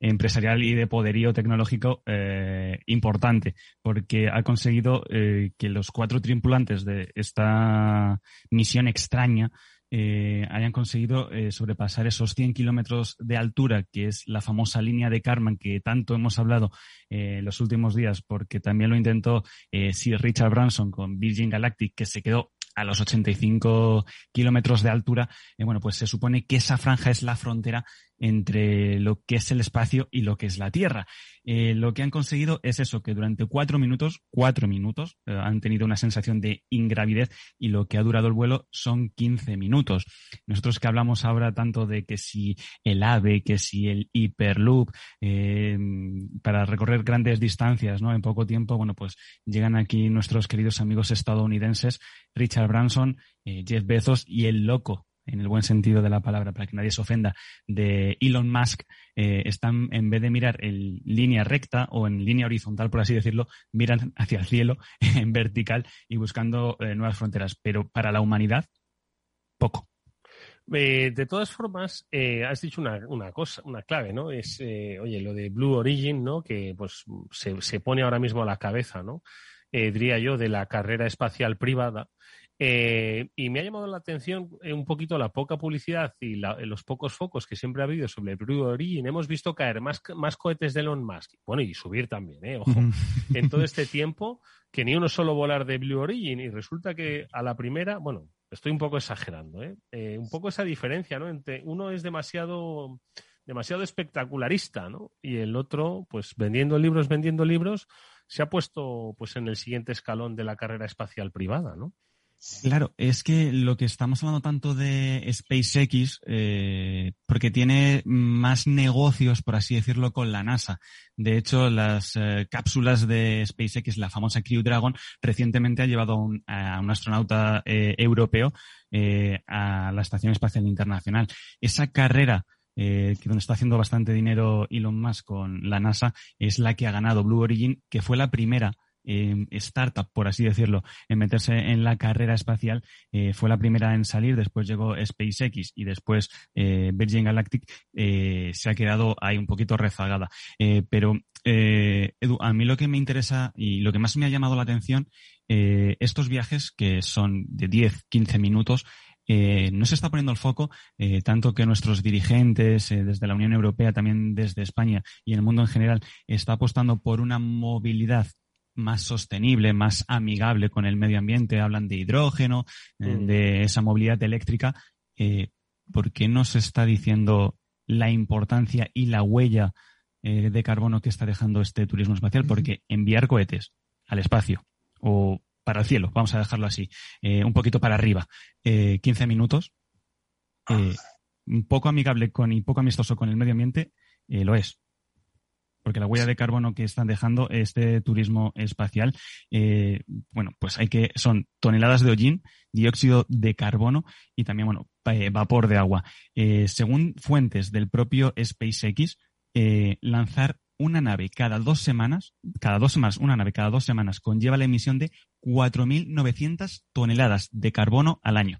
empresarial y de poderío tecnológico eh, importante, porque ha conseguido eh, que los cuatro tripulantes de esta misión extraña eh, hayan conseguido eh, sobrepasar esos 100 kilómetros de altura, que es la famosa línea de Karman que tanto hemos hablado en los últimos días, porque también lo intentó Sir Richard Branson con Virgin Galactic, que se quedó a los 85 kilómetros de altura, bueno, pues se supone que esa franja es la frontera entre lo que es el espacio y lo que es la Tierra. Eh, lo que han conseguido es eso, que durante cuatro minutos, cuatro minutos, eh, han tenido una sensación de ingravidez y lo que ha durado el vuelo son 15 minutos. Nosotros que hablamos ahora tanto de que si el AVE, que si el Hyperloop, eh, para recorrer grandes distancias, ¿no? En poco tiempo, bueno, pues llegan aquí nuestros queridos amigos estadounidenses, Richard Branson, Jeff Bezos y el loco en el buen sentido de la palabra, para que nadie se ofenda, de Elon Musk, eh, están, en vez de mirar en línea recta o en línea horizontal, por así decirlo, miran hacia el cielo, *laughs* en vertical y buscando eh, nuevas fronteras. Pero para la humanidad, poco. Eh, de todas formas, has dicho una, cosa, una clave, ¿no? Es, oye, lo de Blue Origin, ¿no? Que pues se, se pone ahora mismo a la cabeza, ¿no? diría yo, de la carrera espacial privada eh, y me ha llamado la atención eh, un poquito la poca publicidad y los pocos focos que siempre ha habido sobre Blue Origin. Hemos visto caer más, más cohetes de Elon Musk, bueno, y subir también, ¿eh? ojo, en todo este *laughs* tiempo, que ni uno solo volar de Blue Origin. Y resulta que a la primera, bueno, estoy un poco exagerando, ¿eh? eh un poco esa diferencia, ¿no? Entre uno es demasiado demasiado espectacularista, ¿no? Y el otro, pues vendiendo libros, vendiendo libros, se ha puesto pues en el siguiente escalón de la carrera espacial privada, ¿no? Claro, es que lo que estamos hablando tanto de SpaceX, eh, porque tiene más negocios, por así decirlo, con la NASA. De hecho, las eh, cápsulas de SpaceX, la famosa Crew Dragon, recientemente ha llevado a un astronauta eh, europeo a la Estación Espacial Internacional. Esa carrera que donde está haciendo bastante dinero Elon Musk con la NASA, es la que ha ganado Blue Origin, que fue la primera startup, por así decirlo, en meterse en la carrera espacial. Eh, fue la primera en salir, después llegó SpaceX y después eh, Virgin Galactic eh, se ha quedado ahí un poquito rezagada. pero, Edu, a mí lo que me interesa y lo que más me ha llamado la atención, estos viajes que son de 10, 15 minutos, no se está poniendo el foco, tanto que nuestros dirigentes desde la Unión Europea, también desde España y el mundo en general, está apostando por una movilidad más sostenible, más amigable con el medio ambiente, hablan de hidrógeno, eh, mm. de esa movilidad eléctrica, eh, ¿por qué no se está diciendo la importancia y la huella eh, de carbono que está dejando este turismo espacial? Porque enviar cohetes al espacio o para el cielo, vamos a dejarlo así, un poquito para arriba, 15 minutos, un poco amigable con y poco amistoso con el medio ambiente, lo es porque la huella de carbono que están dejando este turismo espacial, eh, bueno, pues hay que, son toneladas de hollín, dióxido de carbono y también, bueno, eh, vapor de agua. Eh, según fuentes del propio SpaceX, lanzar una nave cada dos semanas, cada dos semanas, una nave cada dos semanas conlleva la emisión de 4.900 toneladas de carbono al año.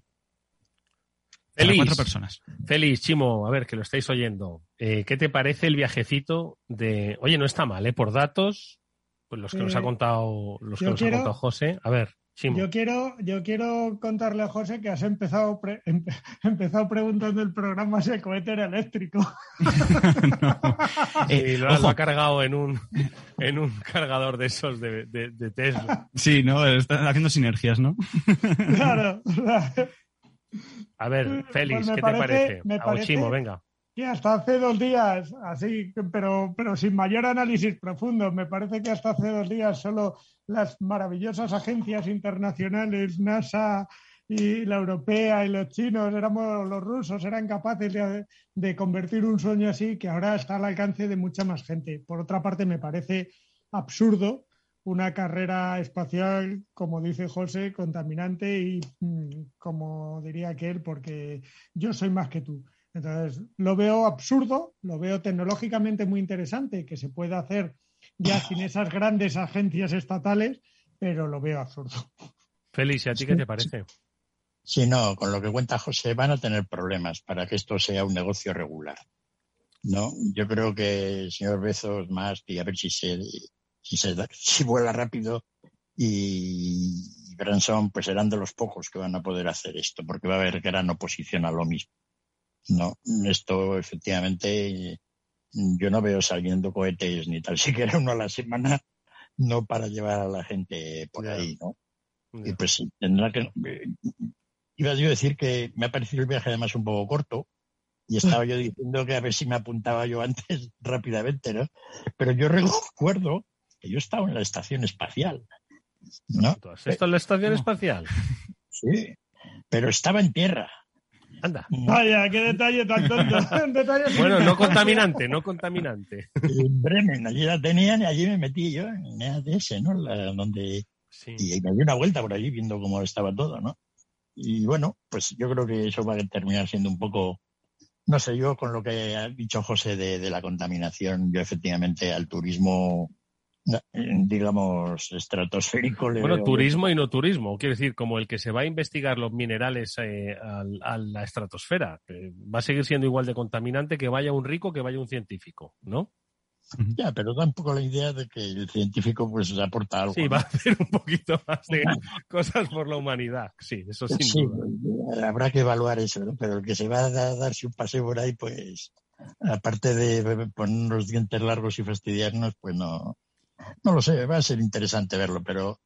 Feliz. cuatro personas. Feliz, Chimo, a ver, que lo estáis oyendo. Eh, ¿Qué te parece el viajecito de. Oye, no está mal, ¿eh? Por datos, pues los que nos ha eh, contado, los que nos ha contado José. A ver, Chimo. Yo quiero, yo quiero contarle a José que has empezado, *laughs* empezado preguntando el programa si el cohete era eléctrico. *laughs* y lo, ha cargado en un, en un cargador de esos de, de Tesla. Sí, ¿no? Están haciendo sinergias, ¿no? claro. *laughs* A ver, pues, Félix, pues ¿qué te parece? Me parece venga. Que hasta hace dos días, así, pero, pero sin mayor análisis profundo, me parece que hasta hace dos días solo las maravillosas agencias internacionales, NASA y la europea y los chinos, éramos los rusos, eran capaces de, de convertir un sueño así que ahora está al alcance de mucha más gente. Por otra parte, me parece absurdo una carrera espacial, como dice José, contaminante y, mm, como diría aquel, porque yo soy más que tú. Entonces, lo veo absurdo, lo veo tecnológicamente muy interesante, que se pueda hacer ya *laughs* sin esas grandes agencias estatales, pero lo veo absurdo. Félix, ¿a ti qué te parece? Sí, no, con lo que cuenta José van a tener problemas para que esto sea un negocio regular. No, yo creo que el señor Bezos más y a ver si se si, se, si *laughs* vuela rápido y Granson pues serán de los pocos que van a poder hacer esto, porque va a haber gran oposición a lo mismo. No, esto efectivamente yo no veo saliendo cohetes ni tal *laughs* siquiera uno a la semana, no para llevar a la gente por ahí, ¿no? Y pues tendrá que. Eh, iba yo a decir que me ha parecido el viaje además un poco corto, y estaba yo diciendo que a ver si me apuntaba yo *laughs* antes rápidamente, ¿no? Pero yo recuerdo que yo estaba en la estación espacial, ¿no? has estado en la estación espacial? Sí, pero estaba en tierra. Anda. Vaya, qué detalle tan tonto. *laughs* bueno, no contaminante, no contaminante. En Bremen, allí la tenían y allí me metí yo en EADS, ¿no? donde... Y me di una vuelta por allí viendo cómo estaba todo, ¿no? Y bueno, pues yo creo que eso va a terminar siendo un poco, no sé, yo con lo que ha dicho José de, de la contaminación, yo efectivamente al turismo digamos, estratosférico. bueno, turismo y no turismo, quiere decir, como el que se va a investigar los minerales eh, a, la estratosfera, va a seguir siendo igual de contaminante que vaya un rico que vaya un científico, ¿no? Ya, pero tampoco la idea de que el científico pues aporta algo. Sí, va a hacer un poquito más de cosas por la humanidad. Sí, eso sin sí, Habrá que evaluar eso, ¿no? Pero el que se va a darse un paseo por ahí, pues, aparte de poner los dientes largos y fastidiarnos, pues no, no lo sé, va a ser interesante verlo, pero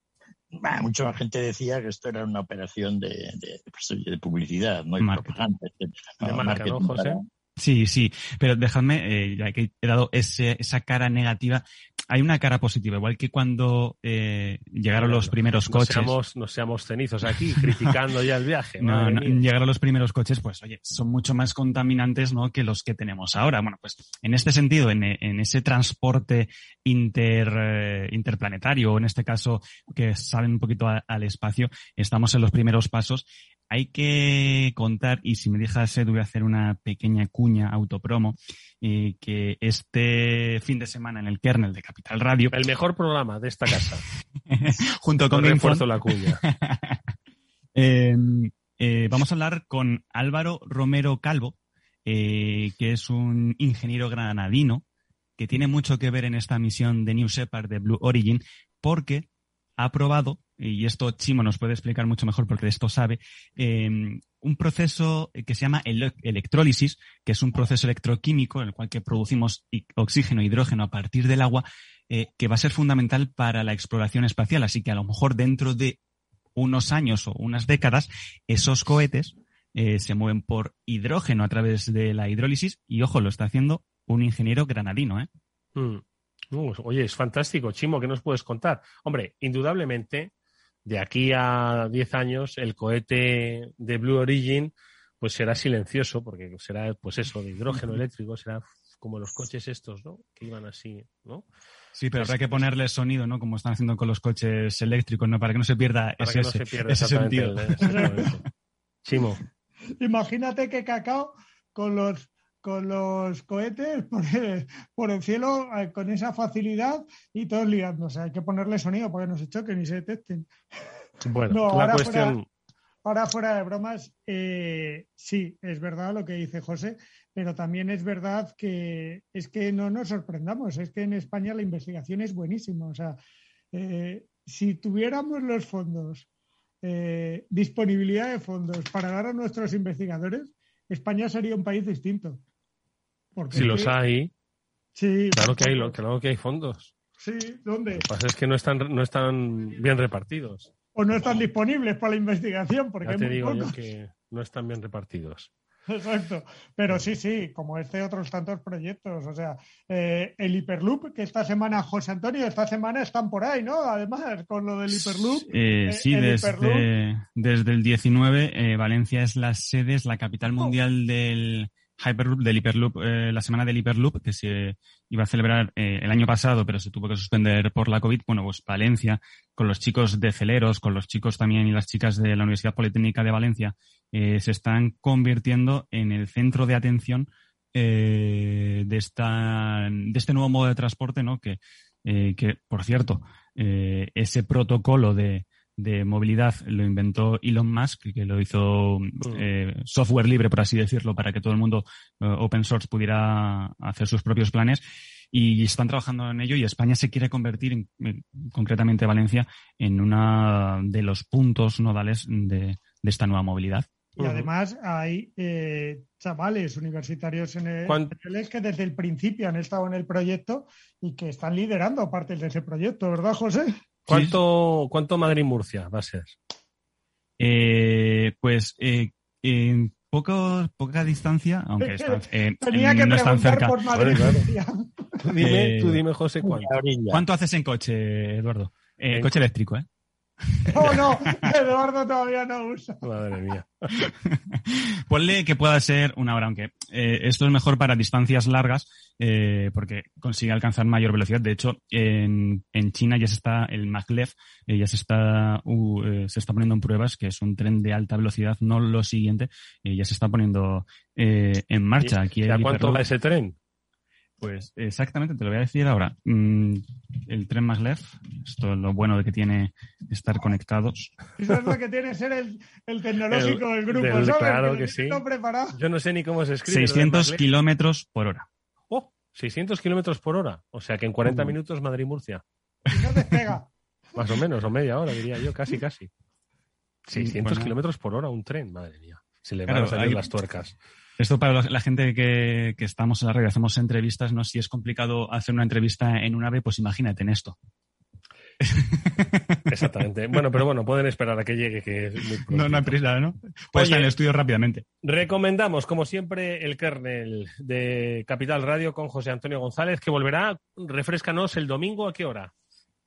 mucha gente decía que esto era una operación de, de, pues, publicidad, no importante. De Sí, sí, pero dejadme, eh, ya que he dado ese, esa cara negativa, hay una cara positiva, igual que cuando eh, llegaron los primeros coches. Seamos, no seamos cenizos aquí, criticando ya el viaje. *laughs* No, llegaron los primeros coches, pues oye, son mucho más contaminantes ¿no? que los que tenemos ahora. Bueno, pues en este sentido, en, en ese transporte inter, eh, interplanetario, o en este caso que salen un poquito al espacio, estamos en los primeros pasos hay que contar, y si me dejas, voy a hacer una pequeña cuña autopromo, eh, que este fin de semana en el kernel de Capital Radio. El mejor programa de esta casa. *laughs* junto con refuerzo la cuña. *laughs* Em, eh, vamos a hablar con Álvaro Romero Calvo, eh, que es un ingeniero granadino que tiene mucho que ver en esta misión de New Shepard de Blue Origin, porque ha probado y esto Chimo nos puede explicar mucho mejor porque de esto sabe, em, un proceso que se llama electrólisis, que es un proceso electroquímico en el cual que producimos oxígeno e hidrógeno a partir del agua, eh, que va a ser fundamental para la exploración espacial. Así que a lo mejor dentro de unos años o unas décadas, esos cohetes eh, se mueven por hidrógeno a través de la hidrólisis y, ojo, lo está haciendo un ingeniero granadino. ¿eh? Mm. Oye, es fantástico, Chimo, ¿qué nos puedes contar? Hombre, indudablemente de aquí a 10 años el cohete de Blue Origin pues será silencioso porque será pues eso de hidrógeno eléctrico será como los coches estos no que iban así no sí pero habrá que ponerle sonido no como están haciendo con los coches eléctricos no para que no se pierda ese, no se pierda ese sentido. Chimo. Imagínate que Cacao con los con los cohetes *laughs* por el, cielo eh, con esa facilidad y todos liándose. Hay que ponerle sonido para que no se choquen y se detecten. *laughs* Bueno, ahora cuestión... Fuera, ahora fuera de bromas, eh, sí, es verdad lo que dice José, pero también es verdad que es que no nos sorprendamos, es que en España la investigación es buenísima. O sea, eh, si tuviéramos los fondos, disponibilidad de fondos para dar a nuestros investigadores, España sería un país distinto si los hay. Sí. Claro que hay, claro que hay fondos. Sí, ¿dónde? Lo que pasa es que no están, no están bien repartidos. O no están disponibles para la investigación, porque ya te digo yo que no están bien repartidos. Exacto. Pero sí, sí, como este otros tantos proyectos. O sea, eh, el Hyperloop, que esta semana, José Antonio, esta semana están por ahí, ¿no? Además, con lo del Hyperloop. Eh, sí, desde, desde el 19, eh, Valencia es la sede, es la capital oh. mundial del Hyperloop, del Hyperloop, eh, la semana del Hyperloop, que se iba a celebrar eh, el año pasado, pero se tuvo que suspender por la COVID. Bueno, pues Valencia, con los chicos de Celeros, con los chicos también y las chicas de la Universidad Politécnica de Valencia, eh, se están convirtiendo en el centro de atención de, esta, de este nuevo modo de transporte, ¿no? Que, que por cierto, ese protocolo de, de movilidad lo inventó Elon Musk, que lo hizo mm. eh, software libre, por así decirlo, para que todo el mundo eh, open source pudiera hacer sus propios planes. y están trabajando en ello y España se quiere convertir, en, concretamente Valencia, en uno de los puntos nodales de, esta nueva movilidad. Y además hay eh, chavales universitarios en el, que desde el principio han estado en el proyecto y que están liderando parte de ese proyecto, ¿verdad, José? ¿Cuánto, cuánto Madrid-Murcia va a ser? Eh, pues eh, en poco, poca distancia, aunque *laughs* está, eh, no están cerca. Por Madrid, Tú, dime, tú dime, José, ¿cuánto? ¿Cuánto haces en coche, Eduardo? coche eléctrico, ¿eh? *laughs* Oh, no, Eduardo todavía no usa. Madre mía. *laughs* Ponle que pueda ser una hora, aunque eh, esto es mejor para distancias largas eh, porque consigue alcanzar mayor velocidad. De hecho, en, en China ya se está, el maglev eh, ya se está, se está poniendo en pruebas, que es un tren de alta velocidad, no lo siguiente, ya se está poniendo en marcha. Aquí ¿A cuánto va ese tren? Pues exactamente, te lo voy a decir ahora. Mm, el tren Maglev, esto es lo bueno de que tiene estar conectados. Eso es lo *laughs* que tiene ser el, tecnológico del grupo, ¿sabes? Claro que, sí. Yo no sé ni cómo se escribe. 600 kilómetros por hora. ¡Oh! 600 kilómetros por hora. O sea que en 40 minutos Madrid-Murcia. Y no despega. *laughs* Más o menos, o media hora, diría yo, casi, casi. 600 kilómetros por hora, un tren, madre mía. Se le van a salir las tuercas. Esto para la gente que, estamos en la red, hacemos entrevistas, ¿no? Si es complicado hacer una entrevista en un ave, pues imagínate en esto. *laughs* Exactamente. Bueno, pero bueno, pueden esperar a que llegue, que es muy No, no hay prisa, ¿no? Puede estar en el estudio rápidamente. Recomendamos, como siempre, el kernel de Capital Radio con José Antonio González, que volverá, refrescanos, el domingo, ¿a qué hora?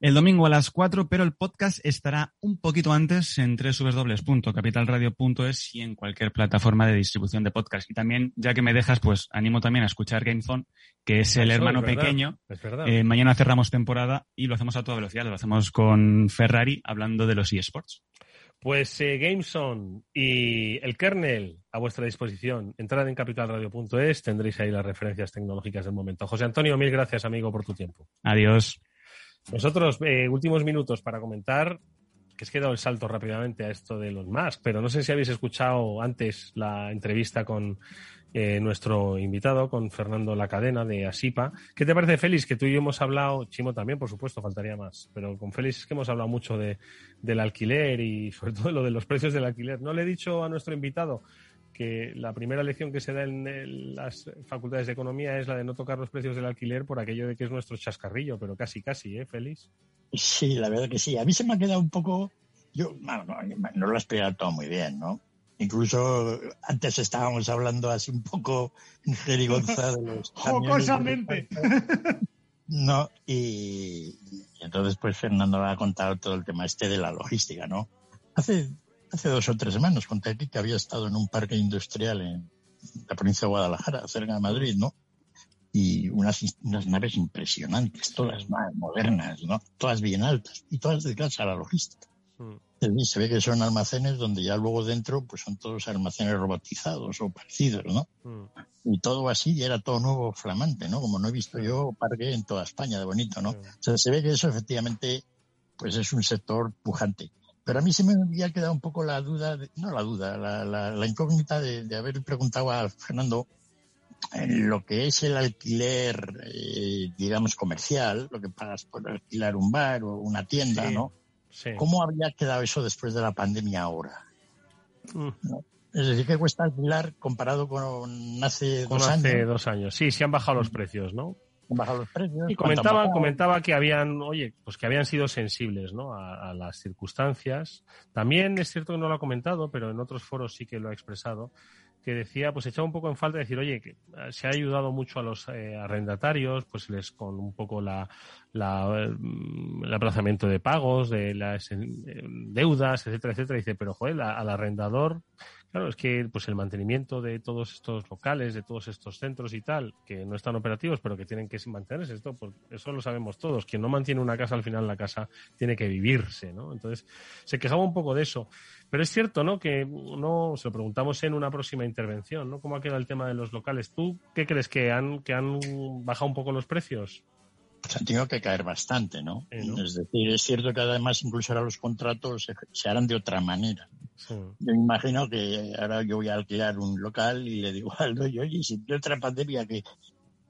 El domingo a las 4, pero el podcast estará un poquito antes en www.capitalradio.es y en cualquier plataforma de distribución de podcast. Y también, ya que me dejas, pues animo también a escuchar GameZone, que es el hermano pequeño. Eh, mañana cerramos temporada y lo hacemos a toda velocidad, lo hacemos con Ferrari hablando de los eSports. Pues eh, GameZone y el kernel a vuestra disposición. Entrad en capitalradio.es, tendréis ahí las referencias tecnológicas del momento. José Antonio, mil gracias, amigo, por tu tiempo. Adiós. Nosotros, eh, últimos minutos para comentar, que es que he dado el salto rápidamente a esto de los más, pero no sé si habéis escuchado antes la entrevista con eh, nuestro invitado, con Fernando La Cadena de Asipa. ¿Qué te parece, Félix? Que tú y yo hemos hablado, Chimo también, por supuesto, faltaría más, pero con Félix es que hemos hablado mucho de, del alquiler y sobre todo lo de los precios del alquiler. No le he dicho a nuestro invitado que la primera lección que se da en las facultades de economía es la de no tocar los precios del alquiler por aquello de que es nuestro chascarrillo, pero casi, casi, ¿eh, Félix? Sí, la verdad que sí. A mí se me ha quedado un poco, yo no, lo he explicado todo muy bien, ¿no? Incluso antes estábamos hablando así un poco en jerigonza de los... *laughs* Jocosamente. *laughs* No, y, y, entonces pues Fernando ha contado todo el tema este de la logística, ¿no? Hace hace dos o tres semanas conté aquí que había estado en un parque industrial en la provincia de Guadalajara, cerca de Madrid, ¿no? Y unas, unas naves impresionantes, todas modernas, ¿no? Todas bien altas y todas dedicadas a la logística. Mm. Se ve que son almacenes donde ya luego dentro pues son todos almacenes robotizados o parecidos, ¿no? Mm. Y todo así, y era todo nuevo, flamante, ¿no? Como no he visto yo parque en toda España de bonito, ¿no? O sea, se ve que eso efectivamente pues es un sector pujante. Pero a mí se me había quedado un poco la duda, no la duda, la, incógnita de, haber preguntado a Fernando en lo que es el alquiler, eh, digamos, comercial, lo que pagas por alquilar un bar o una tienda, ¿no? ¿Cómo había quedado eso después de la pandemia ahora? Mm. Es decir, ¿qué cuesta alquilar comparado con hace dos años? Hace dos años, sí, se han bajado los precios, ¿no? Los precios. Y comentaba, comentaba que habían, oye, pues que habían sido sensibles, ¿no? A, las circunstancias. También es cierto que no lo ha comentado, pero en otros foros sí que lo ha expresado, que decía, pues echaba un poco en falta decir, oye, que eh, se ha ayudado mucho a los eh, arrendatarios, pues les con un poco la, la, mm, el aplazamiento de pagos, de las eh, deudas, etcétera, etcétera. Dice, pero joder, al arrendador Claro, es que pues el mantenimiento de todos estos locales, de todos estos centros y tal, que no están operativos, pero que tienen que mantenerse, esto, pues, eso lo sabemos todos. Quien no mantiene una casa, al final la casa tiene que vivirse, ¿no? Entonces, se quejaba un poco de eso. Pero es cierto, ¿no? Que no, se lo preguntamos en una próxima intervención, ¿no? ¿Cómo ha quedado el tema de los locales? ¿Tú qué crees que han, que han bajado un poco los precios? Tenido que caer bastante, ¿no? Es decir, es cierto que además incluso ahora los contratos se, harán de otra manera. Yo me imagino que ahora yo voy a alquilar un local y le digo al dueño, oye, si tiene otra pandemia que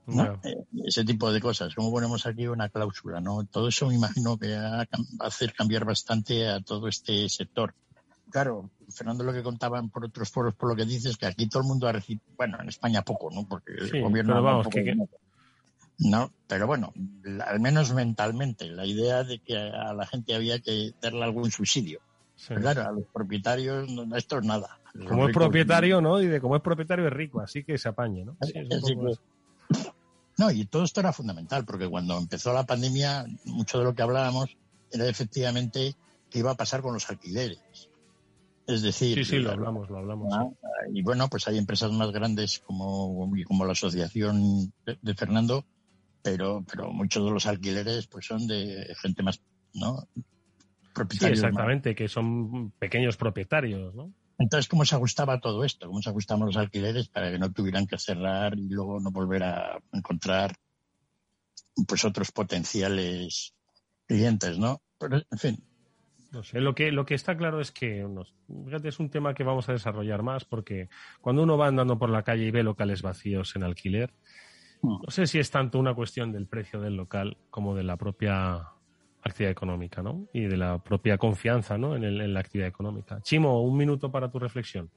Eh, ese tipo de cosas. ¿Cómo ponemos aquí una cláusula? ¿no? Todo eso me imagino que va a hacer cambiar bastante a todo este sector. Claro, Fernando, lo que contaban por otros foros, por lo que dices, que aquí todo el mundo ha recibido, bueno, en España poco, ¿no? Porque el gobierno pero vamos, No, pero bueno, al menos mentalmente, la idea de que a la gente había que darle algún subsidio. Claro, a los propietarios esto es nada. como es propietario, ¿no? Y de como es propietario es rico, así que se apañe, ¿no? no, y todo esto era fundamental, porque cuando empezó la pandemia, mucho de lo que hablábamos era efectivamente qué iba a pasar con los alquileres. Es decir, sí, sí, lo hablamos, lo hablamos. Y bueno, pues hay empresas más grandes como, como la asociación de, Fernando, pero, pero muchos de los alquileres pues son de gente más, ¿no? Propietarios exactamente, que son pequeños propietarios, ¿no? Entonces, ¿cómo se ajustaba todo esto? ¿Cómo se ajustaban los alquileres para que no tuvieran que cerrar y luego no volver a encontrar pues otros potenciales clientes, ¿no? Pero, en fin, no sé, lo que, lo que está claro es que fíjate, es un tema que vamos a desarrollar más porque cuando uno va andando por la calle y ve locales vacíos en alquiler. No sé si es tanto una cuestión del precio del local como de la propia actividad económica, ¿no? Y de la propia confianza, ¿no? En, en la actividad económica. Chimo, un minuto para tu reflexión.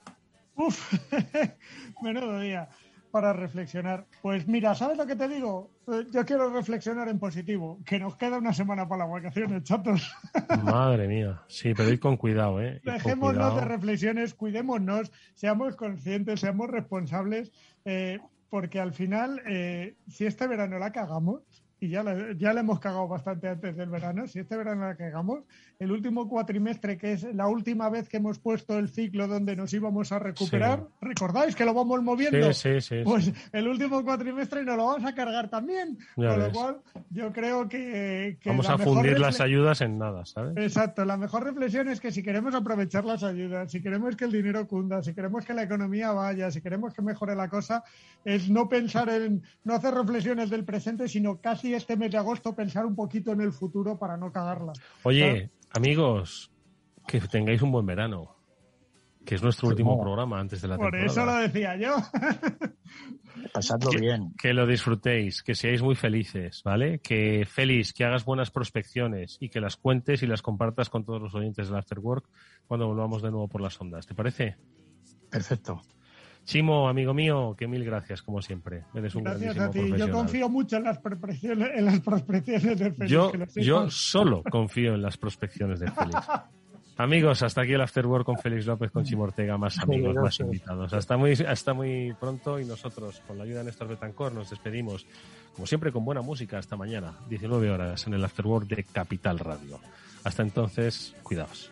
Uf, *laughs* menudo día para reflexionar. Pues mira, ¿sabes lo que te digo? Eh, yo quiero reflexionar en positivo, que nos queda una semana para las vacaciones, chatos. *laughs* Madre mía, sí, pero ir con cuidado, ¿eh? Dejémonos de reflexiones, cuidémonos, seamos conscientes, seamos responsables, eh, porque al final, eh, si este verano la cagamos, y ya le, ya le hemos cagado bastante antes del verano, si este verano la cagamos, el último cuatrimestre, que es la última vez que hemos puesto el ciclo donde nos íbamos a recuperar, ¿recordáis que lo vamos moviendo? Sí, sí, pues el último cuatrimestre nos lo vamos a cargar también. con lo cual, yo creo que. vamos a fundir las ayudas en nada, ¿sabes? Exacto. La mejor reflexión es que si queremos aprovechar las ayudas, si queremos que el dinero cunda, si queremos que la economía vaya, si queremos que mejore la cosa, es no pensar en. no hacer reflexiones del presente, sino casi este mes de agosto pensar un poquito en el futuro para no cagarla. Oye, Amigos, que tengáis un buen verano, que es nuestro último programa antes de la temporada. Por eso lo decía yo. *laughs* Pasadlo bien. Que lo disfrutéis, que seáis muy felices, ¿vale? Que feliz, que hagas buenas prospecciones y que las cuentes y las compartas con todos los oyentes del Afterwork cuando volvamos de nuevo por las ondas. ¿Te parece? Perfecto. Chimo, amigo mío, que mil gracias, como siempre. Eres un gracias a ti. Yo confío mucho en las prospecciones, en las prospecciones de Félix. Yo, yo solo confío en las prospecciones de Félix. *laughs* Amigos, hasta aquí el Afterwork con Félix López, con Chimo Ortega, más amigos, más invitados. Hasta muy, hasta muy pronto y nosotros, con la ayuda de Néstor Betancor, nos despedimos, como siempre, con buena música. Hasta mañana, 19 horas, en el Afterwork de Capital Radio. Hasta entonces, cuidaos.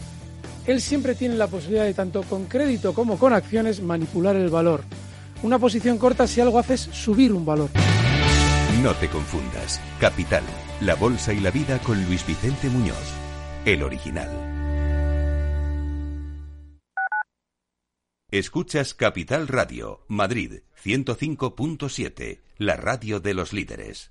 él siempre tiene la posibilidad de, tanto con crédito como con acciones, manipular el valor. Una posición corta si algo hace es subir un valor. No te confundas. Capital, la bolsa y la vida con Luis Vicente Muñoz, el original. Escuchas Capital Radio, Madrid 105.7, la radio de los líderes.